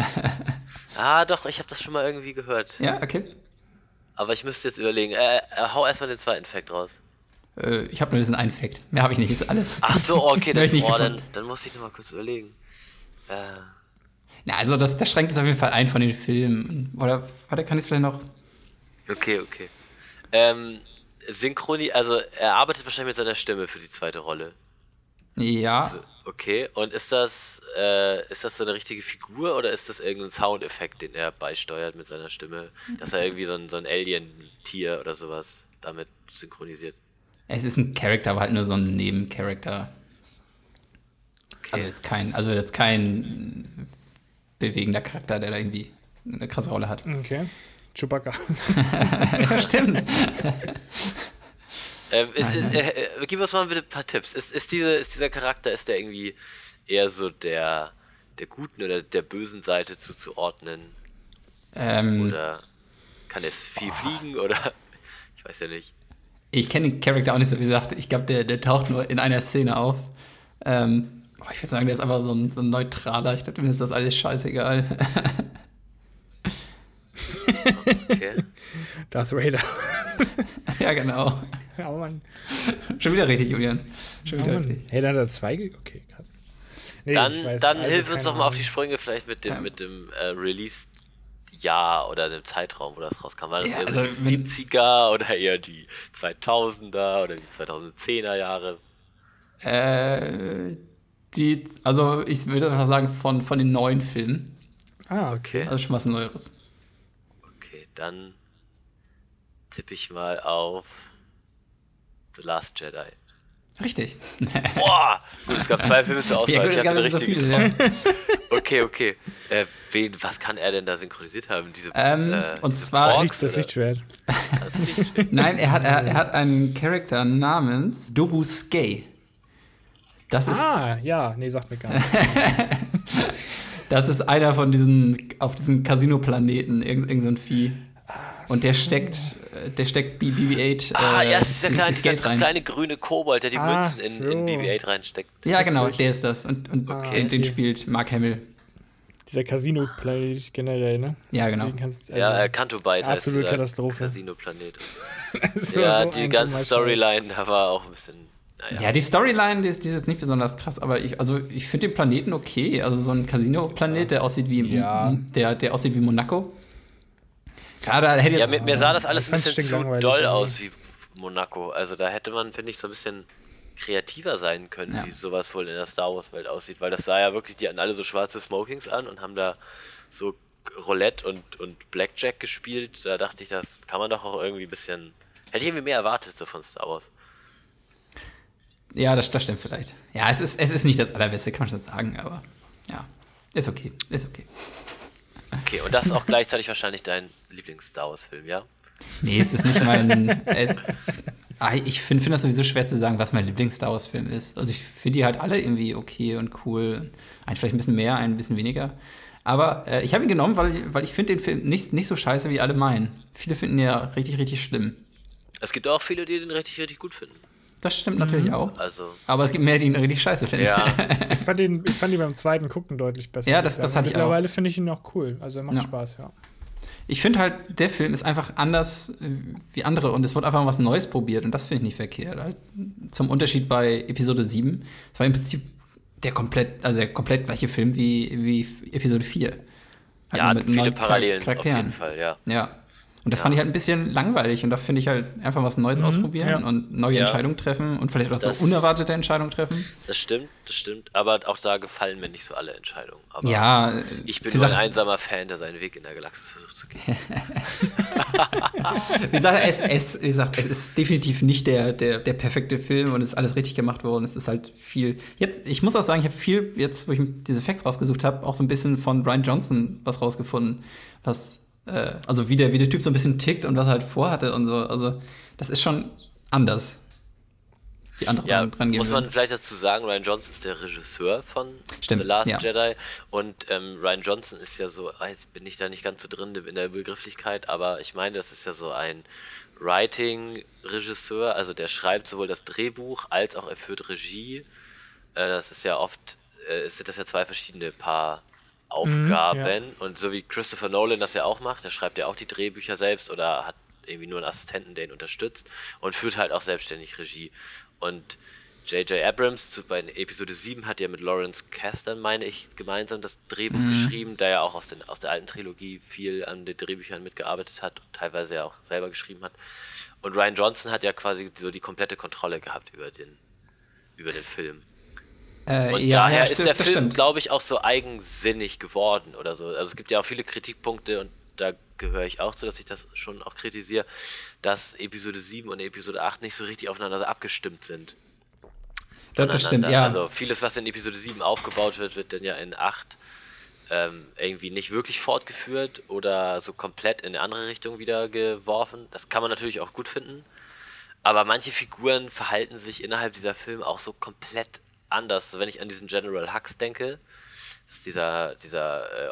Ah, doch, ich habe das schon mal irgendwie gehört. ja, okay. Aber ich müsste jetzt überlegen. Äh, äh, hau erstmal den zweiten Fact raus. Äh, ich habe nur diesen einen Fact. Mehr habe ich nicht. Ist alles. Ach so, okay, dann, oh, dann, dann muss ich noch mal kurz überlegen. Äh, Na, also das, das schränkt es auf jeden Fall ein von den Filmen. Oder warte, kann ich es vielleicht noch? okay, okay. Ähm, Synchroni, also er arbeitet wahrscheinlich mit seiner Stimme für die zweite Rolle. Ja. Okay, und ist das, äh, ist das so eine richtige Figur oder ist das irgendein Soundeffekt, den er beisteuert mit seiner Stimme? Dass er irgendwie so ein, so ein Alien-Tier oder sowas damit synchronisiert? Es ist ein Charakter, aber halt nur so ein Nebencharakter. Also jetzt kein, also jetzt kein bewegender Charakter, der da irgendwie eine krasse Rolle hat. Okay. Chewbacca. ja, stimmt. Ähm, ist, Nein, nein. äh, äh, gib uns mal bitte ein paar Tipps. Ist, ist, diese, ist dieser Charakter, ist der irgendwie eher so der, der guten oder der bösen Seite zuzuordnen? Ähm, Oder kann er viel fliegen oder ich weiß ja nicht. Ich kenne den Charakter auch nicht so, wie gesagt. Ich glaube, der, der taucht nur in einer Szene auf. Ähm, oh, ich würde sagen, der ist einfach so ein, so ein neutraler. Ich glaube, mir ist das alles scheißegal. Okay. Darth Vader. ja, genau. Aber man. Schon wieder richtig, Julian. Schon wieder Mann. richtig. Hey, dann hat er zwei. ge- Okay, krass. Nee, Dann, weiß, dann also hilf uns doch mal auf die. Sprünge vielleicht mit dem, Ja. mit dem äh, Release-Jahr oder dem Zeitraum, wo das rauskam. War das Ja, eher so also die wenn- 70er oder eher die 2000er oder die 2010er Jahre? Äh, die, also ich würde einfach sagen, von, von den neuen Filmen. Ah, okay. Okay, Also schon was Neueres. okay, dann tippe ich mal auf The Last Jedi. Richtig. Boah! Gut, es gab zwei Filme zur Auswahl. ja, gut, ich hatte den nicht so richtigen viele, getroffen. ja. Okay, okay. Äh, wen, was kann er denn da synchronisiert haben? Diese, Ähm, äh, und diese zwar- Licht, das? Lichtschwert. Das Lichtschwert. Nein, er hat, er, er hat einen Charakter namens Dobu Skay. Das ist, Ah, ja. Nee, sagt mir gar nicht. das ist einer von diesen, auf diesem Casino-Planeten, irgend, irgend so ein Vieh. Und der steckt, der steckt BB-8 Ah, äh, ja, es ist dieses- kleine, dieser Geld rein. kleine grüne Kobold, der die Ach Münzen in, in so. BB-8 reinsteckt. Ja, genau, der ist das. Und, und Okay. den, den spielt Mark Hamill. Dieser Casino-Play generell, ne? Ja, genau. Kannst, ja, also, äh, Canto Bite heißt absolute dieser Katastrophe. Casino-Planet. so- Ja, so die ganze Storyline, da war auch ein bisschen. Naja. Ja, die Storyline, die ist, die ist jetzt nicht besonders krass, aber ich, also ich finde den Planeten okay. Also so ein Casino-Planet, der aussieht wie Ja. der, der aussieht wie Monaco. Ja, da hätte Ja, jetzt. mir, mir sah das alles ein bisschen zu doll aus wie Monaco. Also da hätte man, finde ich, so ein bisschen kreativer sein können, Ja. wie sowas wohl in der Star Wars Welt aussieht, weil das sah ja wirklich, die hatten alle so schwarze Smokings an und haben da so Roulette und, und Blackjack gespielt. Da dachte ich, das kann man doch auch irgendwie ein bisschen. Hätte ich irgendwie mehr erwartet so von Star Wars. ja, das, das stimmt vielleicht. Ja, es ist, es ist nicht das Allerbeste, kann man schon sagen, aber ja, ist okay, ist okay. Okay, und das ist auch gleichzeitig wahrscheinlich dein Lieblings-Star Wars-Film, ja? Nee, es ist nicht mein. es, Ah, ich finde find das sowieso schwer zu sagen, was mein Lieblings-Star Wars-Film ist. Also ich finde die halt alle irgendwie okay und cool. Ein vielleicht ein bisschen mehr, ein bisschen weniger. Aber äh, ich habe ihn genommen, weil, weil ich finde den Film nicht, nicht so scheiße, wie alle meinen. Viele finden ihn ja richtig, richtig schlimm. Es gibt auch viele, die den richtig, richtig gut finden. Das stimmt natürlich Mhm. auch. Also, Aber es gibt mehr, die ihn richtig scheiße finden. ja. Ich fand, ihn, ich fand ihn beim zweiten Gucken deutlich besser. Ja, das- das hatte ich auch. Mittlerweile finde ich ihn auch cool. Also er macht Ja. Spaß, ja. Ich finde halt, der Film ist einfach anders äh, wie andere und es wird einfach was Neues probiert und das finde ich nicht verkehrt. Halt, zum Unterschied bei Episode 7, es war im Prinzip der komplett, also der komplett gleiche Film wie, wie Episode 4. Halt ja, mit viele Parallelen auf Charakteren. jeden Fall, ja. Ja. Und das Ja. fand ich halt ein bisschen langweilig und da finde ich halt einfach was Neues Mhm, ausprobieren ja. und neue Ja. Entscheidungen treffen und vielleicht auch so Das- unerwartete Entscheidungen treffen. Das stimmt, das stimmt. Aber auch da gefallen mir nicht so alle Entscheidungen. Aber Ja, ich bin nur ein einsamer Fan, der seinen Weg in der Galaxis versucht zu gehen. Wie gesagt, es, es, wie gesagt, es ist definitiv nicht der, der, der perfekte Film und es ist alles richtig gemacht worden. Es ist halt viel. Jetzt, ich muss auch sagen, ich habe viel, jetzt, wo ich diese Facts rausgesucht habe, auch so ein bisschen von Brian Johnson was rausgefunden, was, äh, also wie der, wie der Typ so ein bisschen tickt und was er halt vorhatte und so. Also, das ist schon anders. Wie andere Ja, dran, muss man vielleicht dazu sagen, Ryan Johnson ist der Regisseur von Stimmt, The Last ja. Jedi und ähm, Ryan Johnson ist ja so, ah, jetzt bin ich da nicht ganz so drin in der Begrifflichkeit, aber ich meine, das ist ja so ein Writing-Regisseur, also der schreibt sowohl das Drehbuch als auch er führt Regie. Äh, das ist ja oft, äh, sind das ja zwei verschiedene Paar Aufgaben und so wie Christopher Nolan das ja auch macht, der schreibt ja auch die Drehbücher selbst oder hat irgendwie nur einen Assistenten, der ihn unterstützt und führt halt auch selbstständig Regie. Und J.J. Abrams zu, bei Episode 7 hat ja mit Lawrence Kasdan, meine ich, gemeinsam das Drehbuch geschrieben, der ja auch aus, den, aus der alten Trilogie viel an den Drehbüchern mitgearbeitet hat und teilweise ja auch selber geschrieben hat. Und Ryan Johnson hat ja quasi so die komplette Kontrolle gehabt über den, über den Film. Äh, Und ja, daher ja, ist der Film, glaube ich, auch so eigensinnig geworden oder so. Also es gibt ja auch viele Kritikpunkte und da gehöre ich auch zu, dass ich das schon auch kritisiere, dass Episode 7 und Episode 8 nicht so richtig aufeinander abgestimmt sind. Das, stimmt, ja. Also vieles, was in Episode 7 aufgebaut wird, wird dann ja in 8 ähm, irgendwie nicht wirklich fortgeführt oder so komplett in eine andere Richtung wieder geworfen. Das kann man natürlich auch gut finden. Aber manche Figuren verhalten sich innerhalb dieser Filme auch so komplett anders. Wenn ich an diesen General Hux denke, das ist dieser, dieser, äh,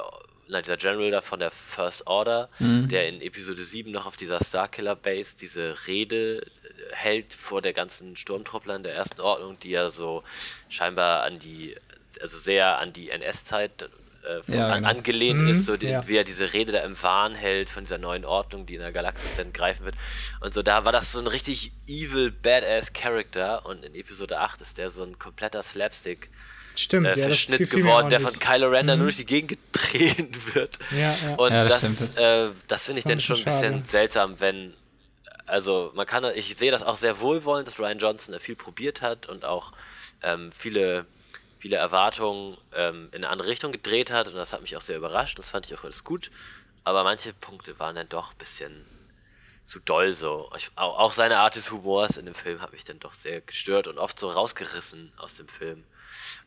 na, dieser General da von der First Order, der in Episode 7 noch auf dieser Starkiller Base diese Rede äh, hält vor der ganzen Sturmtrupplern der ersten Ordnung, die ja so scheinbar an die, also sehr an die NS-Zeit äh, von- Ja, genau. angelehnt Mhm, ist, so die, ja. wie er diese Rede da im Wahn hält von dieser neuen Ordnung, die in der Galaxis dann greifen wird. Und so, da war das so ein richtig evil, badass Character und in Episode 8 ist der so ein kompletter Slapstick Stimmt, äh, ja, Verschnitt mir geworden, der von. Kylo Ren dann Mhm. nur durch die Gegend gedreht wird. Ja, ja. Und Ja, das das, äh, das finde ich dann schon ein bisschen schade. seltsam, wenn, also man kann, ich sehe das auch sehr wohlwollend, dass Ryan Johnson da viel probiert hat und auch ähm, viele, viele Erwartungen ähm, in eine andere Richtung gedreht hat und das hat mich auch sehr überrascht, das fand ich auch alles gut, aber manche Punkte waren dann doch ein bisschen zu doll so. Ich, auch, auch seine Art des Humors in dem Film hat mich dann doch sehr gestört und oft so rausgerissen aus dem Film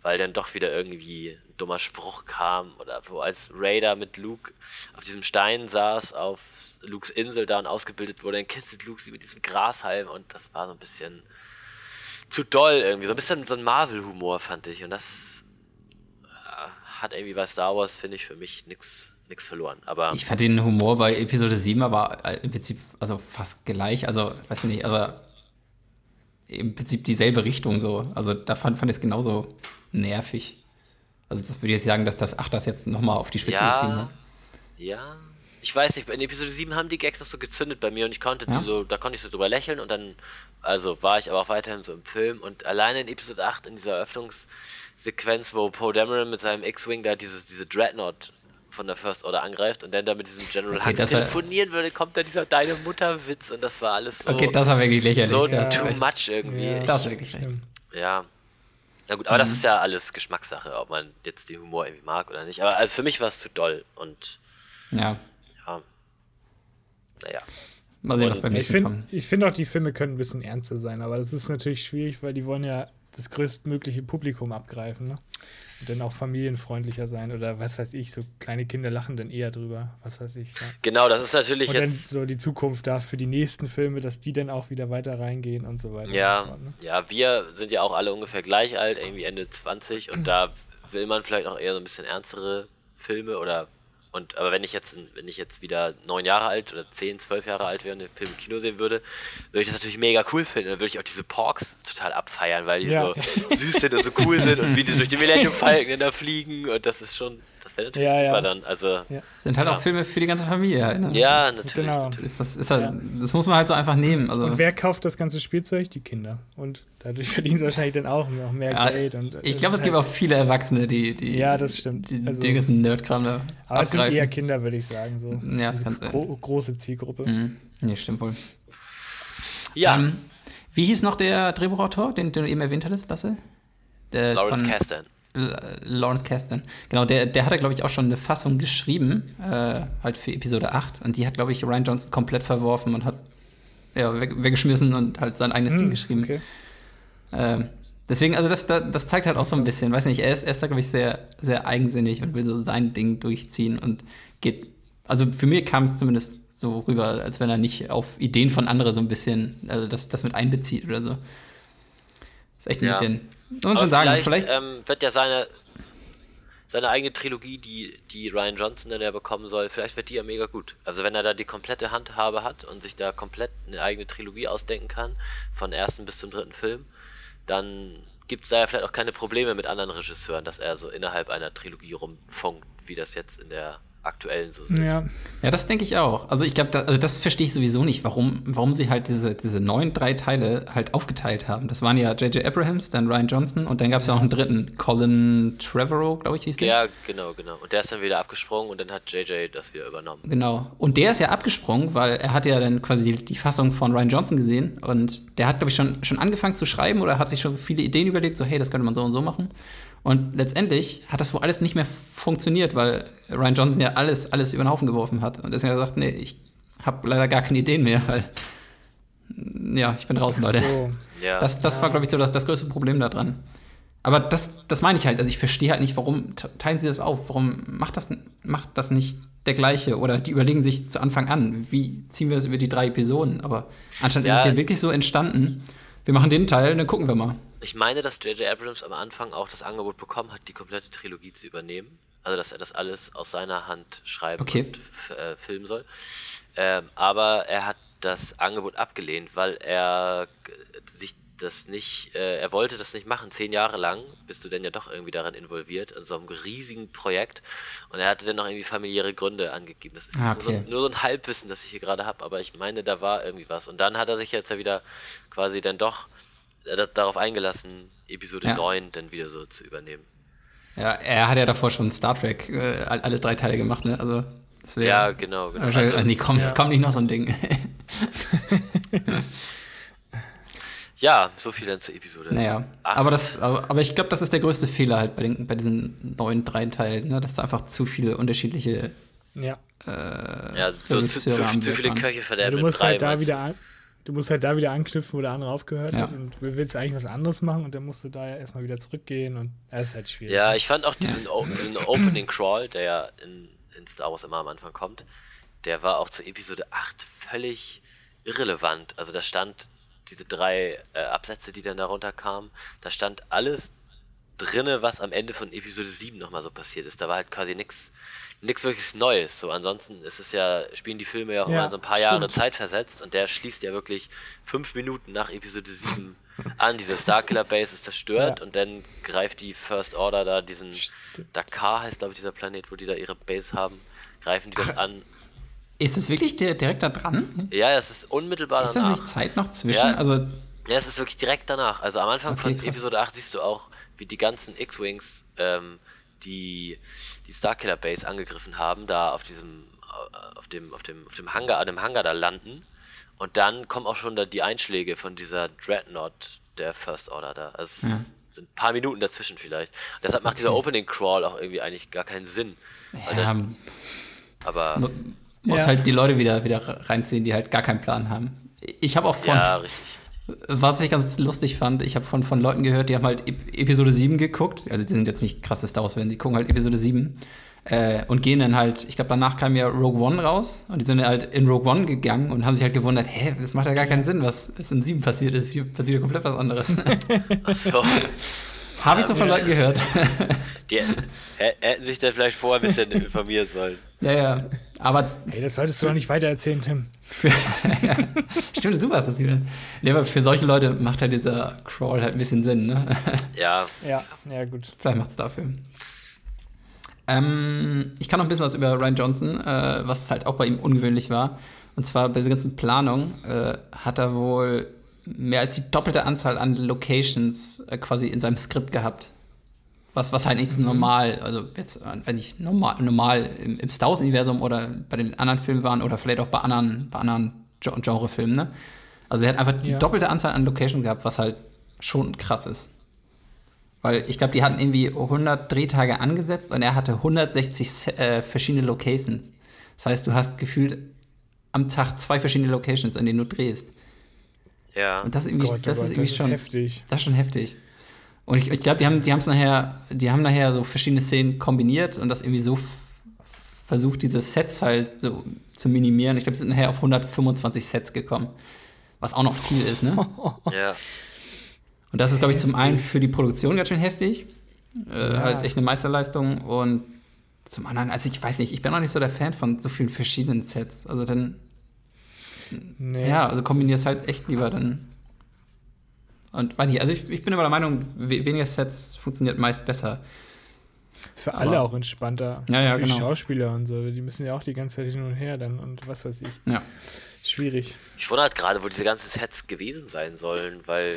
weil dann doch wieder irgendwie ein dummer Spruch kam oder wo als Raider mit Luke auf diesem Stein saß, auf Lukes Insel da und ausgebildet wurde, dann kitzelt Luke sie mit diesem Grashalm und das war so ein bisschen zu doll irgendwie, so ein bisschen so ein Marvel-Humor fand ich und das äh, hat irgendwie bei Star Wars, finde ich, für mich nichts nix verloren, aber Ich fand den Humor bei Episode 7 aber äh, im Prinzip also fast gleich. Also, weiß ich nicht, aber im Prinzip dieselbe Richtung so. Also, da fand, fand ich es genauso nervig. Also, das würde ich jetzt sagen, dass das 8 das jetzt nochmal auf die Spitze getrieben ja, hat. ja, ich weiß nicht, in Episode 7 haben die Gags noch so gezündet bei mir und ich konnte Ja. so, da konnte ich so drüber lächeln und dann, also war ich aber auch weiterhin so im Film und alleine in Episode 8 in dieser Eröffnungssequenz, wo Poe Dameron mit seinem X-Wing da dieses, diese Dreadnought von der First Order angreift und dann da mit diesem General Okay, Hux das war- telefonieren würde, kommt da dieser Deine Mutter-Witz und das war alles so, Okay, das war wirklich lächerlich. so du too recht. much irgendwie. Ja. Ich- Das ist wirklich. Stimmt. ja. Na gut, aber das Mhm. ist ja alles Geschmackssache, ob man jetzt den Humor irgendwie mag oder nicht. Aber also für mich war es zu doll und Ja, ja. Naja. mal sehen, was beim Ich nächsten finde kommt. ich find auch, die Filme können ein bisschen ernster sein, aber das ist natürlich schwierig, weil die wollen ja das größtmögliche Publikum abgreifen. Ne? Und dann auch familienfreundlicher sein oder was weiß ich, so kleine Kinder lachen dann eher drüber, was weiß ich. Ja. Genau, das ist natürlich und jetzt. dann so die Zukunft da für die nächsten Filme, dass die dann auch wieder weiter reingehen und so weiter. Ja, so fort, ne? ja, wir sind ja auch alle ungefähr gleich alt, irgendwie Ende 20 und da will man vielleicht auch eher so ein bisschen ernstere Filme oder und aber wenn ich jetzt wenn ich jetzt wieder neun Jahre alt oder zehn, zwölf Jahre alt wäre und den Film im Kino sehen würde, würde ich das natürlich mega cool finden. Dann würde ich auch diese Porks total abfeiern, weil die Ja. so süß sind und so cool sind und wie die durch die Millennium Falcon da fliegen und das ist schon, das wäre natürlich Ja, super ja. dann. Also Ja. Sind halt Ja. auch Filme für die ganze Familie halt, ne? ja, das, natürlich, genau. natürlich. ist das, ist halt, Ja. das muss man halt so einfach nehmen. Also, Und wer kauft das ganze Spielzeug? Die Kinder. Und dadurch verdienen sie wahrscheinlich dann auch noch mehr ja, Geld. Und ich das glaube, es gibt halt- auch viele Erwachsene, die, die, Ja, das stimmt. die, Also- den ganzen Nerdkram da Aber es sind abgreifen. eher Kinder, würde ich sagen. So. Ja, Diese kann gro große Zielgruppe. Mhm. Nee, stimmt wohl. Ja, Ähm, wie hieß noch der Drehbuchautor, den, den du eben erwähnt hattest, Lasse? Der Lawrence Kasdan. Lawrence Kasdan. Genau, der, der hatte, glaube ich, auch schon eine Fassung geschrieben, äh, halt für Episode 8. Und die hat, glaube ich, Ryan Johnson komplett verworfen und hat ja, weg, weggeschmissen und halt sein eigenes Ding Hm, geschrieben. okay. Ähm, deswegen, also das, das, das zeigt halt auch so ein bisschen, weiß nicht, er ist, er ist da, glaube ich, sehr, sehr eigensinnig und will so sein Ding durchziehen und geht, also für mich kam es zumindest so rüber, als wenn er nicht auf Ideen von anderen so ein bisschen, also das, das mit einbezieht oder so. Ist echt ein Ja. bisschen, Aber schon sagen, vielleicht, vielleicht, ähm, wird ja seine, seine eigene Trilogie, die, die Ryan Johnson dann ja bekommen soll, vielleicht wird die ja mega gut. Also wenn er da die komplette Handhabe hat und sich da komplett eine eigene Trilogie ausdenken kann, von ersten bis zum dritten Film, dann gibt es da ja vielleicht auch keine Probleme mit anderen Regisseuren, dass er so innerhalb einer Trilogie rumfunkt, wie das jetzt in der aktuellen so ist. Ja, Ja, das denke ich auch. Also ich glaube, da, also das verstehe ich sowieso nicht, warum, warum sie halt diese, diese neuen drei Teile halt aufgeteilt haben. Das waren ja J.J. Abrahams, dann Ryan Johnson und dann gab es ja auch einen dritten, Colin Trevorrow, glaube ich, hieß der. Ja, genau, genau. Und der ist dann wieder abgesprungen und dann hat JJ das wieder übernommen. Genau. Und der ist ja abgesprungen, weil er hat ja dann quasi die, die Fassung von Ryan Johnson gesehen und der hat, glaube ich, schon, schon angefangen zu schreiben oder hat sich schon viele Ideen überlegt, so hey, das könnte man so und so machen. Und letztendlich hat das wohl alles nicht mehr funktioniert, weil Ryan Johnson ja alles, alles über den Haufen geworfen hat. Und deswegen hat er gesagt, nee, ich habe leider gar keine Ideen mehr, weil ja, ich bin draußen, Leute. so. Ja. Das, das war, glaube ich, so das, das größte Problem daran. Aber das, das meine ich halt. Also ich verstehe halt nicht, warum teilen sie das auf? Warum macht das, macht das nicht der gleiche? Oder die überlegen sich zu Anfang an, wie ziehen wir das über die drei Episoden? Aber anscheinend Ja. ist es ja wirklich so entstanden, wir machen den Teil, dann gucken wir mal. Ich meine, dass J.J. Abrams am Anfang auch das Angebot bekommen hat, die komplette Trilogie zu übernehmen. Also, dass er das alles aus seiner Hand schreiben Okay. und äh, filmen soll. Ähm, aber er hat das Angebot abgelehnt, weil er sich das nicht, äh, er wollte das nicht machen. Zehn Jahre lang bist du denn ja doch irgendwie daran involviert, in so einem riesigen Projekt. Und er hatte dann noch irgendwie familiäre Gründe angegeben. Das ist Ah, nur, so, okay. nur so ein Halbwissen, das ich hier gerade habe, aber ich meine, da war irgendwie was. Und dann hat er sich jetzt ja wieder quasi dann doch darauf eingelassen, Episode Ja. 9 dann wieder so zu übernehmen. Ja, er hat ja davor schon Star Trek äh, all- alle drei Teile gemacht, ne? Also, das wäre. Ja, genau, genau. Wahrscheinlich, Also, nee, komm, ja. komm nicht noch so ein Ding. ja, so viel dann zur Episode. naja. acht. Aber, das, aber, aber ich glaube, das ist der größte Fehler halt bei, den, bei diesen neuen drei Teilen, ne? dass da einfach zu viele unterschiedliche Ja. ja, so, zu, zu, zu viele. Köche Ja, verderben du im musst halt da du? wieder an, du musst halt da wieder anknüpfen, wo der andere aufgehört Ja. hat. Und du willst eigentlich was anderes machen und dann musst du da ja erstmal wieder zurückgehen und das ist halt schwierig. Ja, ich fand auch diesen, O- diesen Opening Crawl, der ja in, in Star Wars immer am Anfang kommt, der war auch zur Episode 8 völlig irrelevant. Also da stand diese drei äh, Absätze, die dann darunter kamen, da stand alles drinne, was am Ende von Episode 7 nochmal so passiert ist. Da war halt quasi nichts nichts wirklich Neues. So, ansonsten ist es ja, spielen die Filme ja auch Ja, immer so ein paar Jahre stimmt. Zeit versetzt und der schließt ja wirklich fünf Minuten nach Episode 7 an. Diese Starkiller Base ist zerstört Ja. und dann greift die First Order da diesen Stimmt. Dakar heißt glaube ich dieser Planet, wo die da ihre Base haben, greifen die das an. Ist es wirklich der, direkt da dran? Ja, es ist unmittelbar Ist da danach. nicht Zeit noch zwischen? Ja. Also, Ja, es ist wirklich direkt danach. Also am Anfang Okay, von krass. Episode 8 siehst du auch, wie die ganzen X-Wings ähm, die, die Starkiller Base angegriffen haben, da auf diesem, äh, auf dem, auf dem, auf dem Hangar, an dem Hangar da landen. Und dann kommen auch schon da die Einschläge von dieser Dreadnought der First Order da. Also es sind ein paar Minuten dazwischen vielleicht. Deshalb macht dieser Opening Crawl auch irgendwie eigentlich gar keinen Sinn. Weil ja, dann, aber mu- muss Ja. halt die Leute wieder, wieder reinziehen, die halt gar keinen Plan haben. Ich habe auch von, ja, richtig. Was ich ganz lustig fand, ich habe von, von Leuten gehört, die haben halt Episode 7 geguckt. Also die sind jetzt nicht krasse Star Wars-Fans, die gucken halt Episode 7 äh, und gehen dann halt, ich glaube, danach kam ja Rogue One raus und die sind halt in Rogue One gegangen und haben sich halt gewundert, hä, das macht ja gar keinen Sinn, was, in 7 passiert ist. Hier passiert ja komplett was anderes. Ach so. Habe ich so von Leuten gehört. Die hätten sich da vielleicht vorher ein bisschen informieren sollen. Ja, ja. Aber. Hey, das solltest du doch nicht weiter erzählen, Tim. Stimmt, du warst das wieder. Nee, aber für solche Leute macht halt dieser Crawl halt ein bisschen Sinn, ne? Ja. Ja, ja, gut. Vielleicht macht es dafür. Ähm, ich kann noch ein bisschen was über Ryan Johnson, äh, was halt auch bei ihm ungewöhnlich war. Und zwar bei dieser ganzen Planung äh, hat er wohl mehr als die doppelte Anzahl an Locations äh, quasi in seinem Skript gehabt. Was, was halt nicht so mhm. normal, also jetzt, wenn ich normal, normal im, im Star Wars-Universum oder bei den anderen Filmen waren oder vielleicht auch bei anderen, bei anderen Genrefilmen, ne? Also er hat einfach die ja. doppelte Anzahl an Locations gehabt, was halt schon krass ist. Weil ich glaube, die hatten irgendwie 100 Drehtage angesetzt und er hatte 160 äh, verschiedene Locations. Das heißt, du hast gefühlt am Tag zwei verschiedene Locations, an denen du drehst. Ja. Und das, irgendwie, Gott, das ist irgendwie das schon heftig. Das ist schon heftig. Und ich, ich glaube, die haben die es nachher, die haben nachher so verschiedene Szenen kombiniert und das irgendwie so versucht, diese Sets halt so zu minimieren. Ich glaube, sie sind nachher auf 125 Sets gekommen. Was auch noch viel ist, ne? ja. Und das ist, glaube ich, zum einen für die Produktion ganz schön heftig. Äh, ja. Halt echt eine Meisterleistung. Und zum anderen, also ich weiß nicht, ich bin auch nicht so der Fan von so vielen verschiedenen Sets. Also dann. Nee. Ja, also kombinier es halt echt lieber dann. Und weiß nicht, also ich, ich bin immer der Meinung, weniger Sets funktioniert meist besser. Ist für alle auch entspannter. Ja, ja, für genau. die Schauspieler und so. Die müssen ja auch die ganze Zeit hin und her dann und was weiß ich. Ja. Schwierig. Ich wundere halt gerade, wo diese ganzen Sets gewesen sein sollen, weil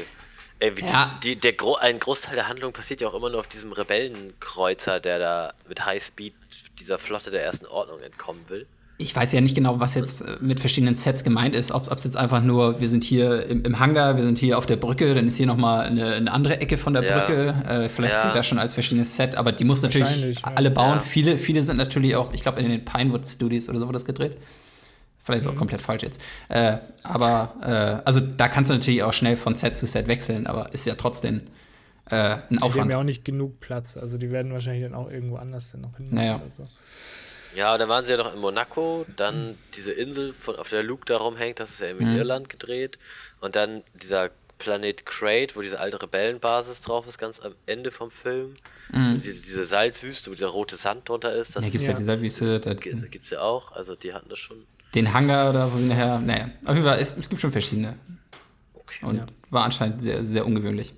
ja. die, die, der Gro ein Großteil der Handlung passiert ja auch immer nur auf diesem Rebellenkreuzer, der da mit Highspeed dieser Flotte der ersten Ordnung entkommen will. Ich weiß ja nicht genau, was jetzt äh, mit verschiedenen Sets gemeint ist. Ob es jetzt einfach nur, wir sind hier im, im, Hangar, wir sind hier auf der Brücke, dann ist hier nochmal eine, eine andere Ecke von der ja. Brücke. Äh, vielleicht ja. zählt das schon als verschiedenes Set, aber die muss natürlich alle bauen. Viele, viele sind natürlich auch, ich glaube, in den Pinewood Studios oder so wurde das gedreht. Vielleicht ist auch mhm. komplett falsch jetzt. Äh, aber, äh, also da kannst du natürlich auch schnell von Set zu Set wechseln, aber ist ja trotzdem äh, ein Aufwand. Die haben ja auch nicht genug Platz, also die werden wahrscheinlich dann auch irgendwo anders dann noch hin naja. so. Ja, da waren sie ja noch in Monaco, dann diese Insel, von, auf der Luke da rumhängt, das ist ja in mhm. Irland gedreht. Und dann dieser Planet Crate, wo diese alte Rebellenbasis drauf ist, ganz am Ende vom Film. Mhm. Diese, diese, Salzwüste, wo dieser rote Sand drunter ist. Das ja, gibt's ja, ja die Salzwüste. Das gibt's ja auch, also die hatten das schon den Hangar oder wo sie nachher. Naja, auf jeden Fall, es, es gibt schon verschiedene. Okay, und ja. war anscheinend sehr, sehr ungewöhnlich.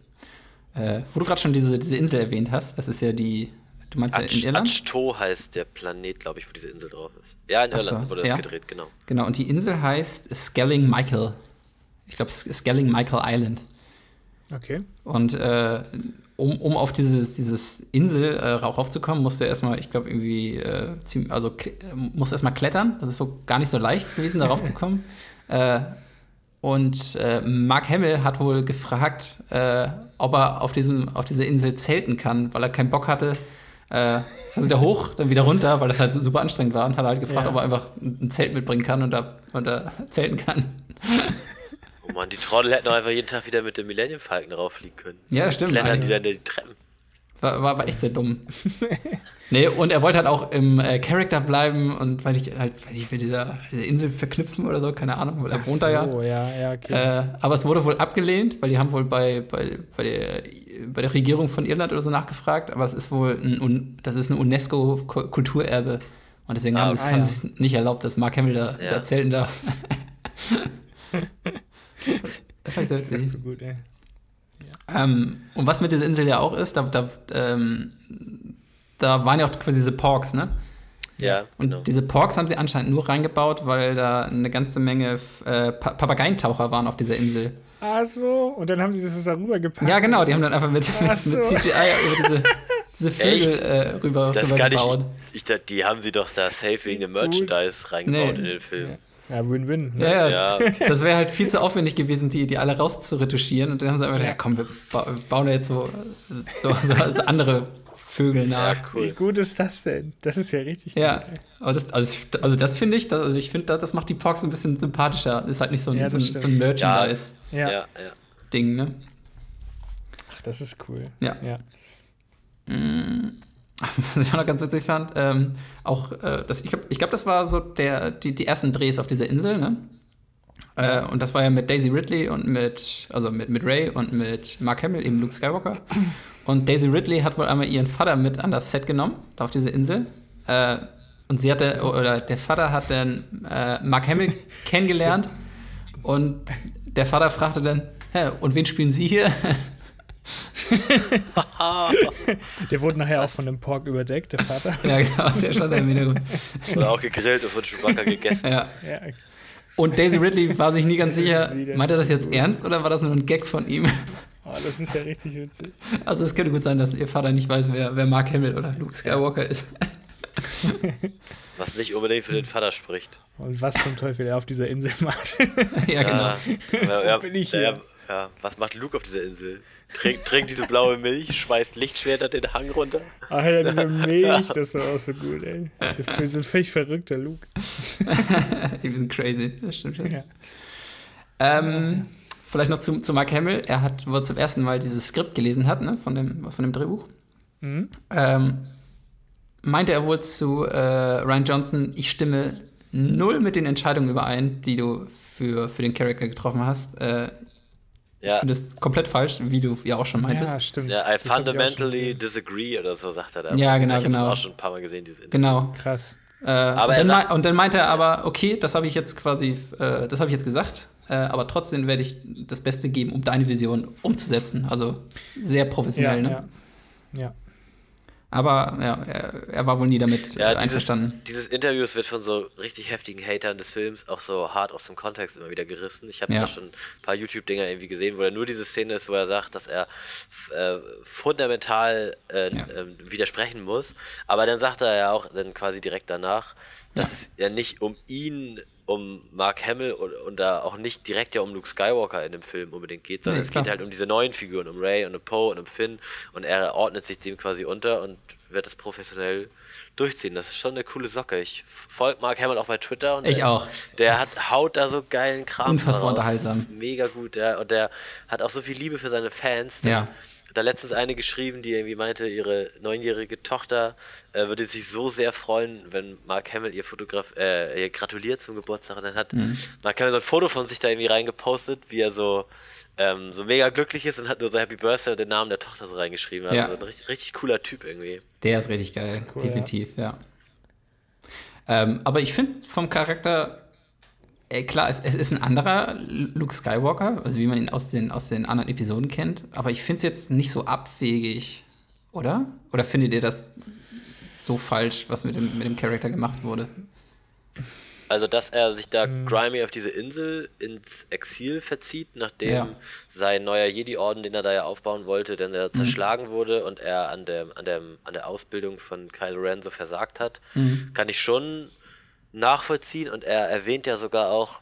Äh, wo du gerade schon diese, diese Insel erwähnt hast, das ist ja die. Du meinst Ach, in Irland? Achto heißt der Planet, glaube ich, wo diese Insel drauf ist. Ja, in Irland so, wurde das ja. gedreht, genau. Genau, und die Insel heißt Skelling Michael. Ich glaube, Skelling Michael Island. Okay. Und äh, um, um auf dieses, dieses Insel äh, raufzukommen, musste er erstmal, ich glaube, irgendwie, äh, ziemlich, also äh, musste erstmal klettern. Das ist so gar nicht so leicht gewesen, darauf zu kommen. Äh, und äh, Mark Hamill hat wohl gefragt, äh, ob er auf, diesem, auf dieser Insel zelten kann, weil er keinen Bock hatte. Äh, dann wieder hoch, dann wieder runter, weil das halt so super anstrengend war. Und hat halt gefragt, ja. ob er einfach ein Zelt mitbringen kann und da, und da zelten kann. Oh Mann, die Trottel hätten auch einfach jeden Tag wieder mit dem Millennium Falcon rauffliegen können. Ja, stimmt. Klettern die dann die Treppen. War, war aber echt sehr dumm. nee, und er wollte halt auch im äh, Charakter bleiben und weil ich halt, weiß ich, mit dieser, dieser Insel verknüpfen oder so, keine Ahnung, weil er wohnt da ja. Oh, ja, ja, okay. Äh, aber es wurde wohl abgelehnt, weil die haben wohl bei, bei, bei, der, bei der Regierung von Irland oder so nachgefragt, aber es ist wohl ein, das ist eine UNESCO-Kulturerbe. Und deswegen ah, haben sie ah, es ja. nicht erlaubt, dass Mark Hamill da, ja. da zelten darf. das ist echt so gut, ey. Ja. Ähm, und was mit dieser Insel ja auch ist, da, da, ähm, da waren ja auch quasi diese Porks, ne? Ja. Und genau. diese Porks haben sie anscheinend nur reingebaut, weil da eine ganze Menge äh, pa Papageientaucher waren auf dieser Insel. Ach so, und dann haben sie das darüber gepackt. Ja, genau, die haben dann einfach mit, mit, so. mit CGI über diese, diese Vögel äh, rüber, das rüber gebaut. Ich, ich, die haben sie doch da safe wegen dem Merchandise reingebaut nee. in den Film. Ja. Ja, Win-Win. Ne? Ja, ja. Das wäre halt viel zu aufwendig gewesen, die, die alle rauszuretuschieren. Und dann haben sie einfach, ja komm, wir bauen jetzt so, so, so andere Vögel nach. Ja, cool. Wie gut ist das denn? Das ist ja richtig ja. gut. Ja, das, also, also das finde ich, das, also ich finde, das macht die Pox ein bisschen sympathischer. Ist halt nicht so ein, ja, so, so, ein Merchandise. Ja. ja. ja. Ding, ne? Ach, das ist cool. Ja. ja. Was ich auch noch ganz witzig fand, ähm, auch, äh, das, ich glaube, ich glaub, das war so der, die, die ersten Drehs auf dieser Insel, ne? Äh, und das war ja mit Daisy Ridley und mit, also mit, mit Ray und mit Mark Hamill, eben Luke Skywalker. Und Daisy Ridley hat wohl einmal ihren Vater mit an das Set genommen, da auf diese Insel. Äh, und sie hatte, oder der Vater hat dann äh, Mark Hamill kennengelernt. Und der Vater fragte dann, Hä, und wen spielen Sie hier? der wurde nachher auch von dem Pork überdeckt, der Vater. ja, genau, der stand da im Hintergrund. Oder auch gegrillt und von Chewbacca gegessen. Ja. Ja. Und Daisy Ridley war sich nie ganz sicher, meint er das jetzt ernst oder war das nur ein Gag von ihm? Oh, das ist ja richtig witzig. Also es könnte gut sein, dass ihr Vater nicht weiß, wer, wer Mark Hamill oder Luke Skywalker ist. Was nicht unbedingt für den Vater spricht. Und was zum Teufel er auf dieser Insel macht. ja, genau. Ja, ja, ja, bin ich ja, hier? Ja, was macht Luke auf dieser Insel? Trinkt, trinkt diese blaue Milch, schmeißt Lichtschwerter den Hang runter. Alter, diese Milch, das war auch so gut, ey. Ist ein völlig verrückter Luke. Die sind crazy, das stimmt schon. Ja. Ähm, vielleicht noch zu, zu Mark Hamill. Er hat wohl zum ersten Mal dieses Skript gelesen hat, ne, von dem, von dem Drehbuch. Mhm. Ähm, meinte er wohl zu äh, Ryan Johnson, ich stimme null mit den Entscheidungen überein, die du für, für den Charakter getroffen hast. Äh, Ich Ja, finde es komplett falsch, wie du ja auch schon meintest. Ja, stimmt. ja I Das ich fundamentally schon disagree oder so sagt er da. Ja, genau, ich habe genau. das auch schon ein paar Mal gesehen, dieses Interview. Genau. Krass. Äh, Aber und, dann sagt- und dann meinte er aber, okay, das habe ich jetzt quasi, äh, das habe ich jetzt gesagt, äh, aber trotzdem werde ich das Beste geben, um deine Vision umzusetzen. Also sehr Ja, professionell, ne? ja. ja. Aber ja, er, er war wohl nie damit Ja, äh, dieses, einverstanden. dieses Interview wird von so richtig heftigen Hatern des Films auch so hart aus dem Kontext immer wieder gerissen. Ich habe Ja. da schon ein paar YouTube-Dinger irgendwie gesehen, wo er nur diese Szene ist, wo er sagt, dass er äh, fundamental äh, Ja. ähm, widersprechen muss. Aber dann sagt er ja auch dann quasi direkt danach, dass es ja nicht um ihn, um Mark Hamill und, und da auch nicht direkt ja um Luke Skywalker in dem Film unbedingt geht, sondern Nee, es geht halt um diese neuen Figuren, um Ray und um Poe und um Finn und er ordnet sich dem quasi unter und wird es professionell durchziehen. Das ist schon eine coole Socke. Ich folge Mark Hamill auch bei Twitter und Ich der, auch. der Das hat haut da so geilen Kram. unfassbar raus. unterhaltsam. Das mega gut, ja. Und der hat auch so viel Liebe für seine Fans. Ja. Hat da letztens eine geschrieben, die irgendwie meinte, ihre neunjährige Tochter äh, würde sich so sehr freuen, wenn Mark Hamill ihr Fotograf, äh, ihr gratuliert zum Geburtstag. Und dann hat Mhm. Mark Hamill so ein Foto von sich da irgendwie reingepostet, wie er so ähm, so mega glücklich ist und hat nur so Happy Birthday und den Namen der Tochter so reingeschrieben. Also Ja. so ein richtig, richtig cooler Typ irgendwie. Der ist richtig geil, Cool, definitiv, ja. Ähm, aber ich finde vom Charakter, äh, klar, es, es ist ein anderer Luke Skywalker, also wie man ihn aus den, aus den anderen Episoden kennt, aber ich finde es jetzt nicht so abwegig, oder? Oder findet ihr das so falsch, was mit dem, mit dem Charakter gemacht wurde? Also, dass er sich da Mhm. grimy auf diese Insel ins Exil verzieht, nachdem Ja. sein neuer Jedi-Orden, den er da ja aufbauen wollte, denn er Mhm. zerschlagen wurde und er an der, an, der, an der Ausbildung von Kylo Ren so versagt hat, Mhm. kann ich schon nachvollziehen und er erwähnt ja sogar auch,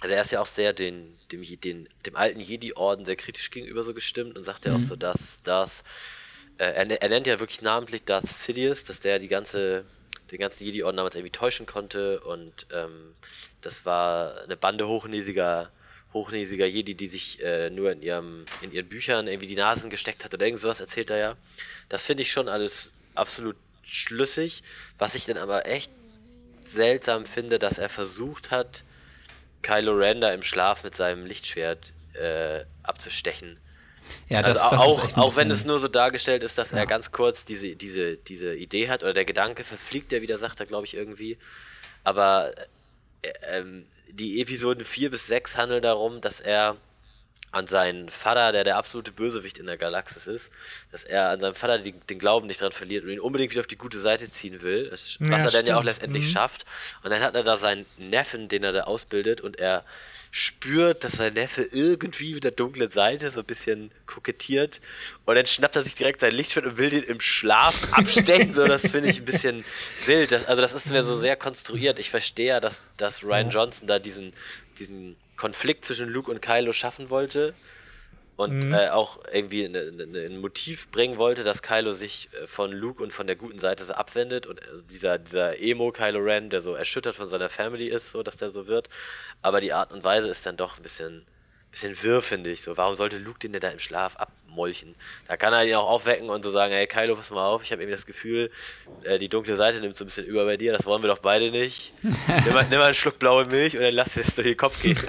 also er ist ja auch sehr den, dem, den, dem alten Jedi-Orden sehr kritisch gegenüber so gestimmt und sagt ja auch Mhm. so, dass das, äh, er, ne- er nennt ja wirklich namentlich Darth Sidious, dass der die ganze, den ganzen Jedi-Orden damals irgendwie täuschen konnte und ähm, das war eine Bande hochnäsiger hochnäsiger Jedi, die sich äh, nur in ihrem in ihren Büchern irgendwie die Nasen gesteckt hat oder irgend sowas erzählt er ja. Das finde ich schon alles absolut schlüssig, was ich dann aber echt seltsam finde, dass er versucht hat, Kylo Ren da im Schlaf mit seinem Lichtschwert äh, abzustechen. Ja, also das, das auch, ein auch wenn es nur so dargestellt ist, dass Ja. er ganz kurz diese, diese, diese Idee hat oder der Gedanke verfliegt er wieder, sagt er, glaube ich, irgendwie. Aber äh, ähm, die Episoden 4 bis 6 handeln darum, dass er an seinen Vater, der der absolute Bösewicht in der Galaxis ist, dass er an seinem Vater die, den Glauben nicht dran verliert und ihn unbedingt wieder auf die gute Seite ziehen will, was Ja, er dann ja auch stimmt. letztendlich Mhm. schafft. Und dann hat er da seinen Neffen, den er da ausbildet und er spürt, dass sein Neffe irgendwie mit der dunklen Seite so ein bisschen kokettiert und dann schnappt er sich direkt sein Lichtschwert und will den im Schlaf abstechen. so, das finde ich ein bisschen wild. Das, also das ist mir so sehr konstruiert. Ich verstehe ja, dass, dass Ryan Johnson da diesen, diesen Konflikt zwischen Luke und Kylo schaffen wollte und Mhm. äh, auch irgendwie eine, eine, ein Motiv bringen wollte, dass Kylo sich äh, von Luke und von der guten Seite so abwendet und also dieser, dieser Emo Kylo Ren, der so erschüttert von seiner Family ist, so dass der so wird. Aber die Art und Weise ist dann doch ein bisschen, bisschen wirr, finde ich. So, warum sollte Luke den denn da im Schlaf abmolchen? Da kann er ihn auch aufwecken und so sagen, hey Kylo, pass mal auf, ich habe irgendwie das Gefühl, äh, die dunkle Seite nimmt so ein bisschen über bei dir, das wollen wir doch beide nicht. nimm, mal, nimm mal einen Schluck blaue Milch und dann lass es durch den Kopf gehen.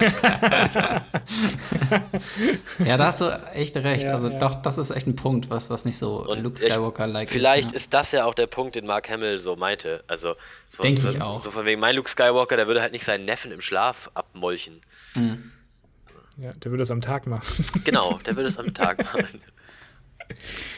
ja, da hast du echt recht. Ja, also ja. doch, das ist echt ein Punkt, was, was nicht so Und Luke Skywalker-like ist. Vielleicht ja. ist das ja auch der Punkt, den Mark Hamill so meinte. Also, so Denke so, ich auch. So von wegen, mein Luke Skywalker, der würde halt nicht seinen Neffen im Schlaf abmolchen. Ja, der würde das am Tag machen. Genau, der würde es am Tag machen.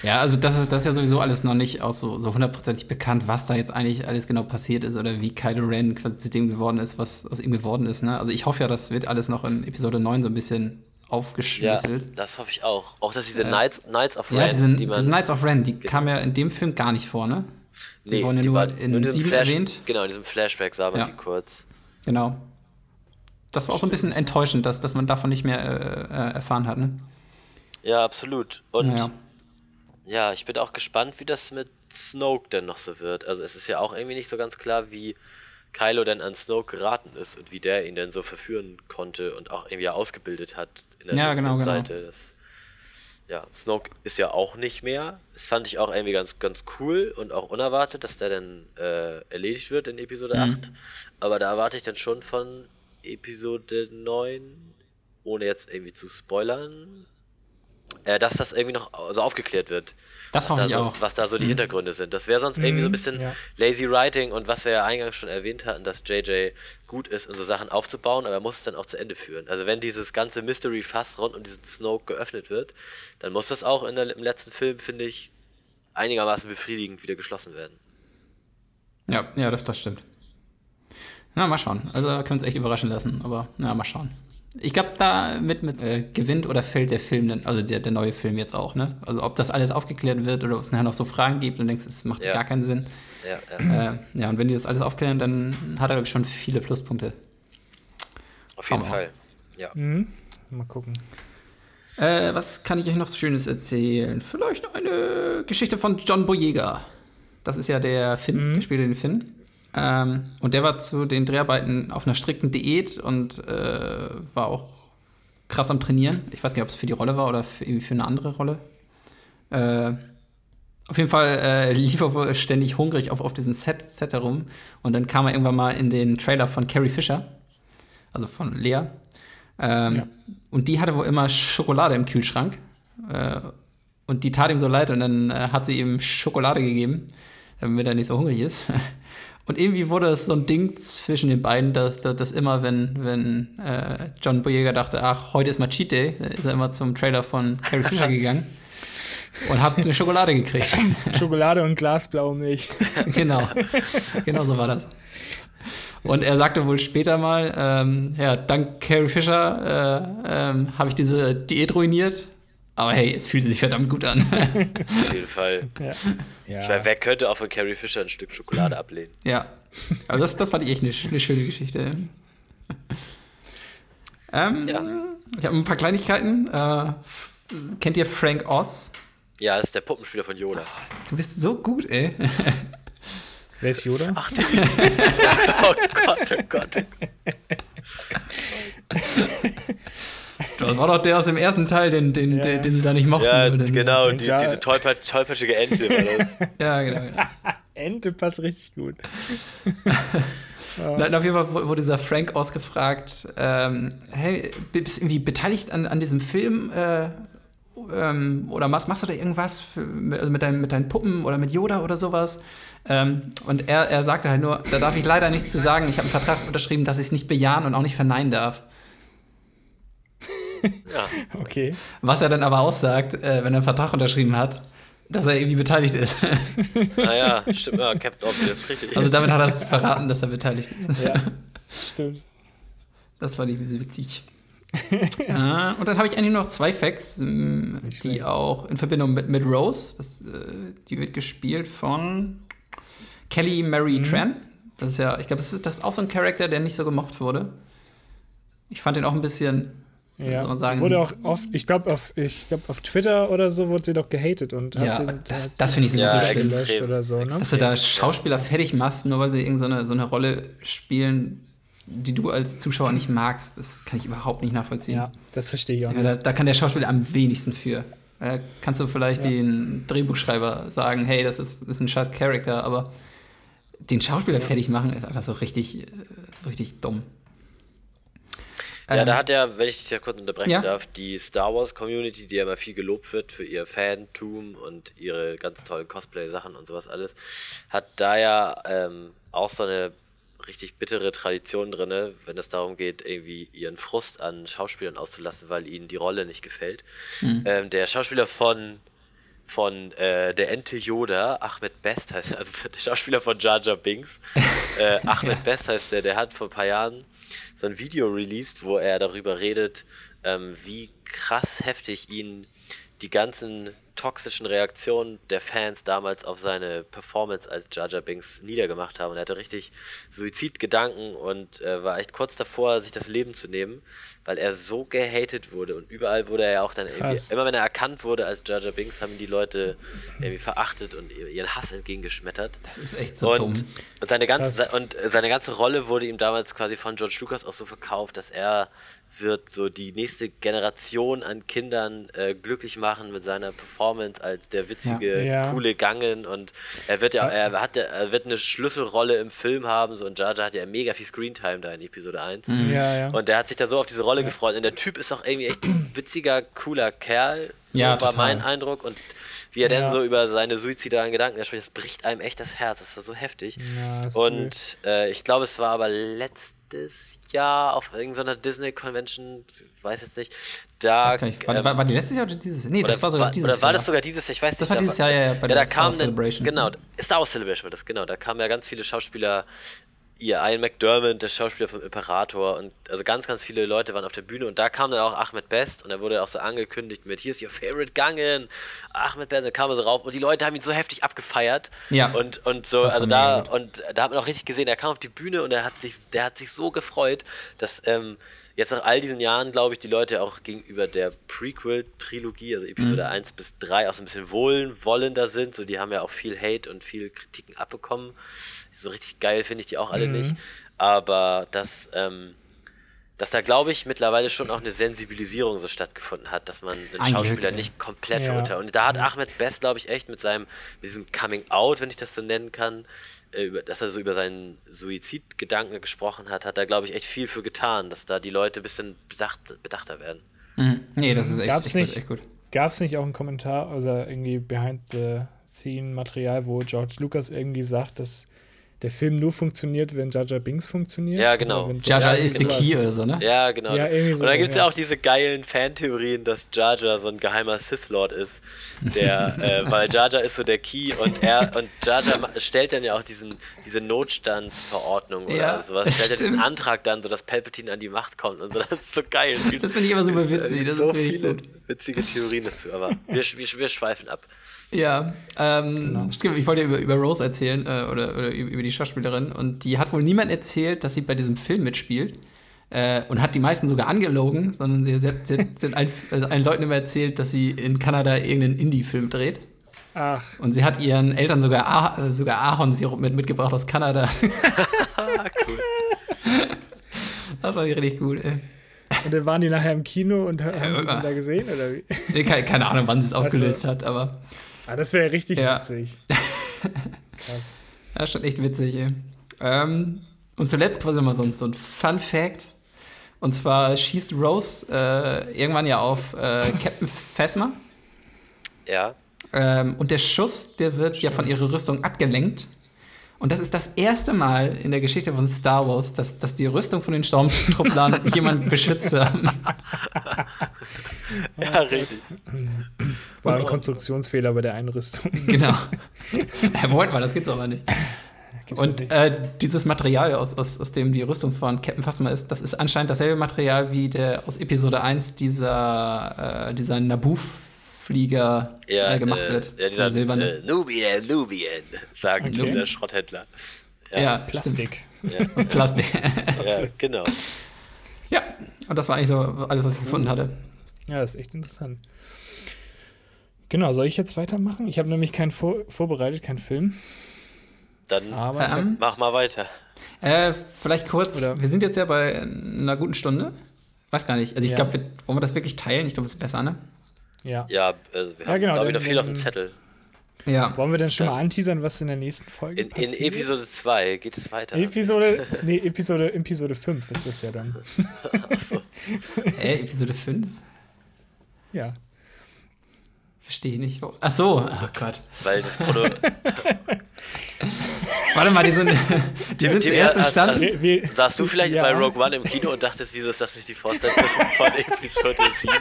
Ja, also das ist, das ist ja sowieso alles noch nicht auch so, so hundertprozentig bekannt, was da jetzt eigentlich alles genau passiert ist oder wie Kylo Ren quasi zu dem geworden ist, was aus ihm geworden ist. Ne? Also ich hoffe ja, das wird alles noch in Episode 9 so ein bisschen Ja, aufgeschlüsselt. das hoffe ich auch. Auch, dass diese Knights, Knights of Ja, Ren, diese, die man... diese Knights of Ren, die kamen ja in dem Film gar nicht vor, ne? Die wurden ja nur in 7 Flash, erwähnt. Genau, in diesem Flashback sah man Ja. die kurz. Genau. Das war auch so ein bisschen enttäuschend, dass, dass man davon nicht mehr äh, äh, erfahren hat, ne? Ja, absolut. Und Naja. ja, ich bin auch gespannt, wie das mit Snoke denn noch so wird. Also es ist ja auch irgendwie nicht so ganz klar, wie Kylo denn an Snoke geraten ist und wie der ihn denn so verführen konnte und auch irgendwie ausgebildet hat in der Ja, genau, genau. Seite. Das, ja, Snoke ist ja auch nicht mehr. Das fand ich auch irgendwie ganz, ganz cool und auch unerwartet, dass der dann äh, erledigt wird in Episode Mhm. 8. Aber da erwarte ich dann schon von Episode 9, ohne jetzt irgendwie zu spoilern, äh, dass das irgendwie noch so aufgeklärt wird. Das was da so. Was da so die Hintergründe sind. Das wäre sonst irgendwie so ein Mhm, bisschen ja. lazy writing und was wir ja eingangs schon erwähnt hatten, dass JJ gut ist, in so Sachen aufzubauen, aber er muss es dann auch zu Ende führen. Also wenn dieses ganze Mystery-Fass rund um diesen Snoke geöffnet wird, dann muss das auch in der, im letzten Film, finde ich, einigermaßen befriedigend wieder geschlossen werden. Ja, ja, das, das stimmt. Na, mal schauen. Also da können wir uns echt überraschen lassen, aber na, mal schauen. Ich glaube, da mit, mit äh, gewinnt oder fällt der Film dann, also der, der neue Film jetzt auch, ne? Also ob das alles aufgeklärt wird oder ob es nachher noch so Fragen gibt und denkst, es macht Ja. gar keinen Sinn. Ja, ja. Äh, ja, und wenn die das alles aufklären, dann hat er, glaube ich, schon viele Pluspunkte. Auf jeden wir Fall. Ja. Mhm. Mal gucken. Äh, was kann ich euch noch so Schönes erzählen? Vielleicht eine Geschichte von John Boyega. Das ist ja der Finn, Mhm. der spielt den Finn. Ähm, und der war zu den Dreharbeiten auf einer strikten Diät und äh, war auch krass am Trainieren. Ich weiß nicht, ob es für die Rolle war oder für, irgendwie für eine andere Rolle. Äh, auf jeden Fall äh, lief er wohl ständig hungrig auf, auf diesem Set, Set herum. Und dann kam er irgendwann mal in den Trailer von Carrie Fisher, also von Lea. Ähm, Ja. Und die hatte wohl immer Schokolade im Kühlschrank. Äh, und die tat ihm so leid und dann äh, hat sie ihm Schokolade gegeben, damit er nicht so hungrig ist. Und irgendwie wurde es so ein Ding zwischen den beiden, dass, dass, dass immer, wenn, wenn äh, John Boyega dachte, ach, heute ist mal Cheat Day, ist er immer zum Trailer von Carrie Fisher gegangen und hat eine Schokolade gekriegt. Schokolade und glasblaue Milch. genau. Genau so war das. Und er sagte wohl später mal, ähm, ja, dank Carrie Fisher äh, ähm, habe ich diese Diät ruiniert. Aber hey, es fühlte sich verdammt gut an. Auf jeden Fall. Ja. Ich meine, wer könnte auch von Carrie Fisher ein Stück Schokolade ablehnen? ja. Also das, das fand ich echt eine, eine schöne Geschichte. Ähm, Ja. Ich habe ein paar Kleinigkeiten. Äh, kennt ihr Frank Oz? Ja, das ist der Puppenspieler von Yoda. Du bist so gut, ey. Wer ist Yoda? Ach, die Oh Gott, oh Gott. Das war doch der aus dem ersten Teil, den, den, Ja. den, den sie da nicht mochten. Ja? Den- genau, die, diese tollpa tollpatschige Ente war das. Ja, genau. genau. Ente passt richtig gut. Nein, auf jeden Fall wurde dieser Frank ausgefragt, ähm, hey, bist du irgendwie beteiligt an, an diesem Film? Äh, ähm, oder machst, machst du da irgendwas für, also mit, deinen, mit deinen Puppen oder mit Yoda oder sowas? Ähm, und er, er sagte halt nur, da darf ich leider nichts zu sagen. Ich habe einen Vertrag unterschrieben, dass ich es nicht bejahen und auch nicht verneinen darf. Ja, Okay. Was er dann aber aussagt, äh, wenn er einen Vertrag unterschrieben hat, dass er irgendwie beteiligt ist. naja, stimmt, ja, Captain Obvious, richtig. Also damit hat er es verraten, dass er beteiligt ist. Ja. Stimmt. Das war die witzig. ah, und dann habe ich eigentlich noch zwei Facts, ähm, Nicht die schlecht. auch in Verbindung mit, mit Rose, das, äh, die wird gespielt von Kelly Mary Mhm. Tran. Das ist ja, ich glaube, das ist, das ist auch so ein Charakter, der nicht so gemocht wurde. Ich fand den auch ein bisschen, Ja, man sagen- wurde auch oft, ich glaube auf, ich glaub, auf Twitter oder so wurde sie doch gehatet und Ja, sie, das- das finde ich sowieso gelöscht extrem. oder so, ne? dass du da Schauspieler fertig machst, nur weil sie irgendeine so eine Rolle spielen, die du als Zuschauer nicht magst, das kann ich überhaupt nicht nachvollziehen. Ja, das verstehe ich auch Ja, nicht. da, da kann der Schauspieler am wenigsten für. Äh, kannst du vielleicht Ja. den Drehbuchschreiber sagen, hey, das ist, das ist ein scheiß Charakter, aber den Schauspieler fertig machen ist einfach so richtig, äh, so richtig dumm. Ja, Ähm, da hat ja, wenn ich dich da kurz unterbrechen Ja. darf, die Star Wars Community, die ja immer viel gelobt wird für ihr Fantum und ihre ganz tollen Cosplay-Sachen und sowas alles, hat da ja ähm, auch so eine richtig bittere Tradition drinne, wenn es darum geht, irgendwie ihren Frust an Schauspielern auszulassen, weil ihnen die Rolle nicht gefällt. Mhm. Ähm, der Schauspieler von von äh, der Ente Yoda, Ahmed Best heißt er, also der Schauspieler von Jar Jar Binks, äh, Ahmed Best heißt der, der hat vor ein paar Jahren so ein Video released, wo er darüber redet, ähm, wie krass heftig ihn die ganzen toxischen Reaktionen der Fans damals auf seine Performance als Jar Jar Binks niedergemacht haben. Und er hatte richtig Suizidgedanken und äh, war echt kurz davor, sich das Leben zu nehmen, weil er so gehatet wurde. Und überall wurde er ja auch dann irgendwie, immer wenn er erkannt wurde als Jar Jar Binks, haben ihn die Leute irgendwie verachtet und ihr- ihren Hass entgegengeschmettert. Das ist echt so Und, dumm. und, seine ganze, Krass. und seine ganze Rolle wurde ihm damals quasi von George Lucas auch so verkauft, dass er wird so die nächste Generation an Kindern äh, glücklich machen mit seiner Performance als der witzige, Ja. Ja. coole Gangen und er wird ja, er hat, er wird eine Schlüsselrolle im Film haben, so und Jar Jar hat ja mega viel Screentime da in Episode 1. Mhm. Ja, ja. Und der hat sich da so auf diese Rolle gefreut. Und der Typ ist auch irgendwie echt ein witziger, cooler Kerl. So Ja, war mein Eindruck. Und wie er dann Ja. so über seine suizidalen Gedanken spricht, das bricht einem echt das Herz. Das war so heftig. Und äh, ich glaube, es war aber letztes Jahr auf irgendeiner Disney-Convention, ich weiß jetzt nicht, da. Das kann ich, war, ähm, war, war die letztes Jahr oder dieses? Nee, das oder war sogar dieses Oder war Jahr. das sogar dieses Jahr? Ich weiß Das nicht. war da dieses Jahr, ja, ja, bei ja, der da Star kam Wars dann- Celebration. Genau, Star Wars Celebration war das, genau. Da kamen ja ganz viele Schauspieler, ihr Ian McDermott, der Schauspieler vom Imperator und also ganz, ganz viele Leute waren auf der Bühne und da kam dann auch Ahmed Best und er wurde auch so angekündigt mit Here's your favorite Gangen, Ahmed Best, da kam er so rauf und die Leute haben ihn so heftig abgefeiert Ja. und, und so, also da, und da hat man auch richtig gesehen, er kam auf die Bühne und er hat sich, der hat sich so gefreut, dass ähm, jetzt nach all diesen Jahren, glaube ich, die Leute auch gegenüber der Prequel-Trilogie, also Episode Mhm. 1 bis 3, auch so ein bisschen wohlwollender sind. So, die haben ja auch viel Hate und viel Kritiken abbekommen. So richtig geil finde ich die auch alle Mhm. nicht. Aber dass, ähm, dass da, glaube ich, mittlerweile schon auch eine Sensibilisierung so stattgefunden hat, dass man Ein Glück, Schauspieler ey. nicht komplett Ja. runter. Und da hat Ahmed Best, glaube ich, echt mit seinem, mit diesem Coming Out, wenn ich das so nennen kann, äh, dass er so über seinen Suizidgedanken gesprochen hat, hat er, glaube ich, echt viel für getan, dass da die Leute ein bisschen bedacht, bedachter werden. Mhm. Nee, das ist echt, Gab's echt, nicht- gut, echt gut. Gab es nicht auch einen Kommentar, also irgendwie behind the scene Material, wo George Lucas irgendwie sagt, dass der Film nur funktioniert, wenn Jar Jar Binks funktioniert? Ja, genau. Jar Jar Ja, ist the key oder so, ne? Ja, genau. Ja, so, und dann gibt es ja. ja. auch diese geilen Fantheorien, dass Jar Jar so ein geheimer Sith Lord ist. Der, äh, weil Jar Jar ist so der Key und er und Jar Jar ma- stellt dann ja auch diesen, diese Notstandsverordnung oder Ja, sowas. Stellt ja diesen. Antrag dann, so dass Palpatine an die Macht kommt und so. Das ist so geil. Das finde ich immer super witzig. Das so ist viele gut. witzige Theorien dazu, aber wir, wir, wir schweifen ab. Ja, ähm, Genau. stimmt, ich wollte über, über Rose erzählen äh, oder, oder über die Schauspielerin und die hat wohl niemand erzählt, dass sie bei diesem Film mitspielt äh, und hat die meisten sogar angelogen, sondern sie, sie, hat, sie, hat, sie hat allen, also allen Leuten immer erzählt, dass sie in Kanada irgendeinen Indie-Film dreht Ach, und sie hat ihren Eltern sogar, Ah- sogar Ahornsirup mit, mitgebracht aus Kanada. Cool. Das war richtig gut, ey. und dann waren die nachher im Kino und haben sie äh, da gesehen, oder wie? Nee, keine, keine Ahnung, wann sie es aufgelöst hat, aber Ah, das wäre richtig Ja. witzig. Krass. Ja, schon echt witzig, ey. Ähm, und zuletzt quasi mal so, ein- so ein Fun Fact. Und zwar schießt Rose äh, irgendwann ja auf äh, Captain Phasma. Ja. Ähm, und der Schuss, der wird ja von ihrer Rüstung abgelenkt. Und das ist das erste Mal in der Geschichte von Star Wars, dass, dass die Rüstung von den Stormtrupplern jemand beschützt haben. Ja, richtig. War ein Konstruktionsfehler bei der Einrüstung. genau. Äh, Moment mal, das geht's aber nicht. Gibt's doch Und nicht. äh, dieses Material, aus, aus, aus dem die Rüstung von Captain Phasma ist, das ist anscheinend dasselbe Material wie der aus Episode 1 dieser, äh, dieser Naboo-Flieger Ja, äh, gemacht äh, wird. Ja, dieser silberne. äh, Nubian, Nubian, sagen Okay. dieser Schrotthändler. ja, Plastik. Ja. Aus Plastik. ja, genau. ja, und das war eigentlich so alles, was ich gefunden hatte. Ja, das ist echt interessant. Genau, soll ich jetzt weitermachen? Ich habe nämlich keinen vor vorbereitet, keinen Film. Dann Aber Ähm, mach mal weiter. Äh, vielleicht kurz, Oder- wir sind jetzt ja bei einer guten Stunde. Weiß gar nicht. Also ich Ja. glaube, wollen wir das wirklich teilen? Ich glaube, es ist besser, ne? ja. Ja, also wir Ja, haben genau, dann- noch viel auf dem dann- Zettel. Ja. Wollen wir denn schon mal anteasern, was in der nächsten Folge In, in passiert? Episode 2 geht es weiter. Episode, nee, Episode, Episode 5 ist das ja dann. Äh, Episode 5? Ja. Verstehe ich nicht. Ach so. Oh Gott. Weil das Chrono Warte mal, die sind, die sind zuerst entstanden. Saßt du vielleicht Ja. bei Rogue One im Kino und dachtest, wieso ist das nicht die Fortsetzung von Episode 7?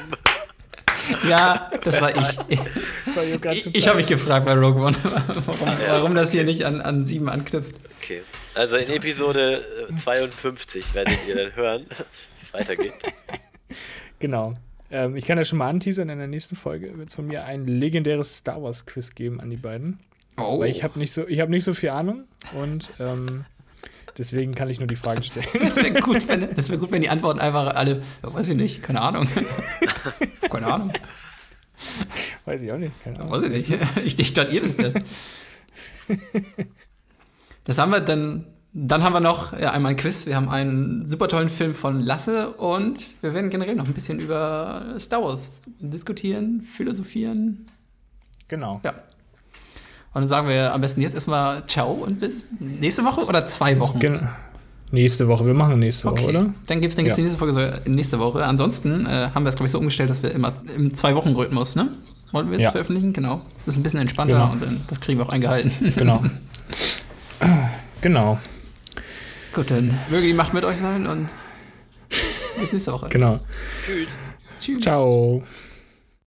Ja, das war ich. Ich, ich habe mich gefragt bei Rogue One, warum, warum das hier nicht an, an 7 anknüpft. Okay. Also in Episode äh, 52 werdet ihr dann hören, wie es weitergeht. Genau. Ähm, ich kann ja schon mal anteasern, in der nächsten Folge wird es von mir ein legendäres Star Wars Quiz geben an die beiden. Oh. Weil ich habe nicht, so, ich hab nicht so viel Ahnung und ähm, deswegen kann ich nur die Fragen stellen. Das wäre gut, wenn, das wär gut, wenn die Antworten einfach alle, ja, weiß ich nicht, keine Ahnung. keine Ahnung, Weiß ich auch nicht. Keine Ahnung. weiß ich nicht. Ich, ich dachte, ihr wisst das. Das haben wir dann. Dann haben wir noch ja, einmal ein Quiz. Wir haben einen super tollen Film von Lasse und wir werden generell noch ein bisschen über Star Wars diskutieren, philosophieren. Genau. Ja. Und dann sagen wir am besten jetzt erstmal Ciao und bis nächste Woche oder zwei Wochen. Gen nächste Woche. Wir machen nächste Woche, Okay, oder? dann gibt es dann gibt's Ja. die nächste Folge nächste Woche. Ansonsten äh, haben wir es, glaube ich, so umgestellt, dass wir immer im Zwei-Wochen-Rhythmus, ne? Wollen wir jetzt Ja. veröffentlichen? Genau. Das ist ein bisschen entspannter Genau. und dann, das kriegen wir auch eingehalten. Genau. genau. Gut, dann möge die Macht mit euch sein und bis nächste Woche. Genau. Tschüss. Tschüss. Ciao.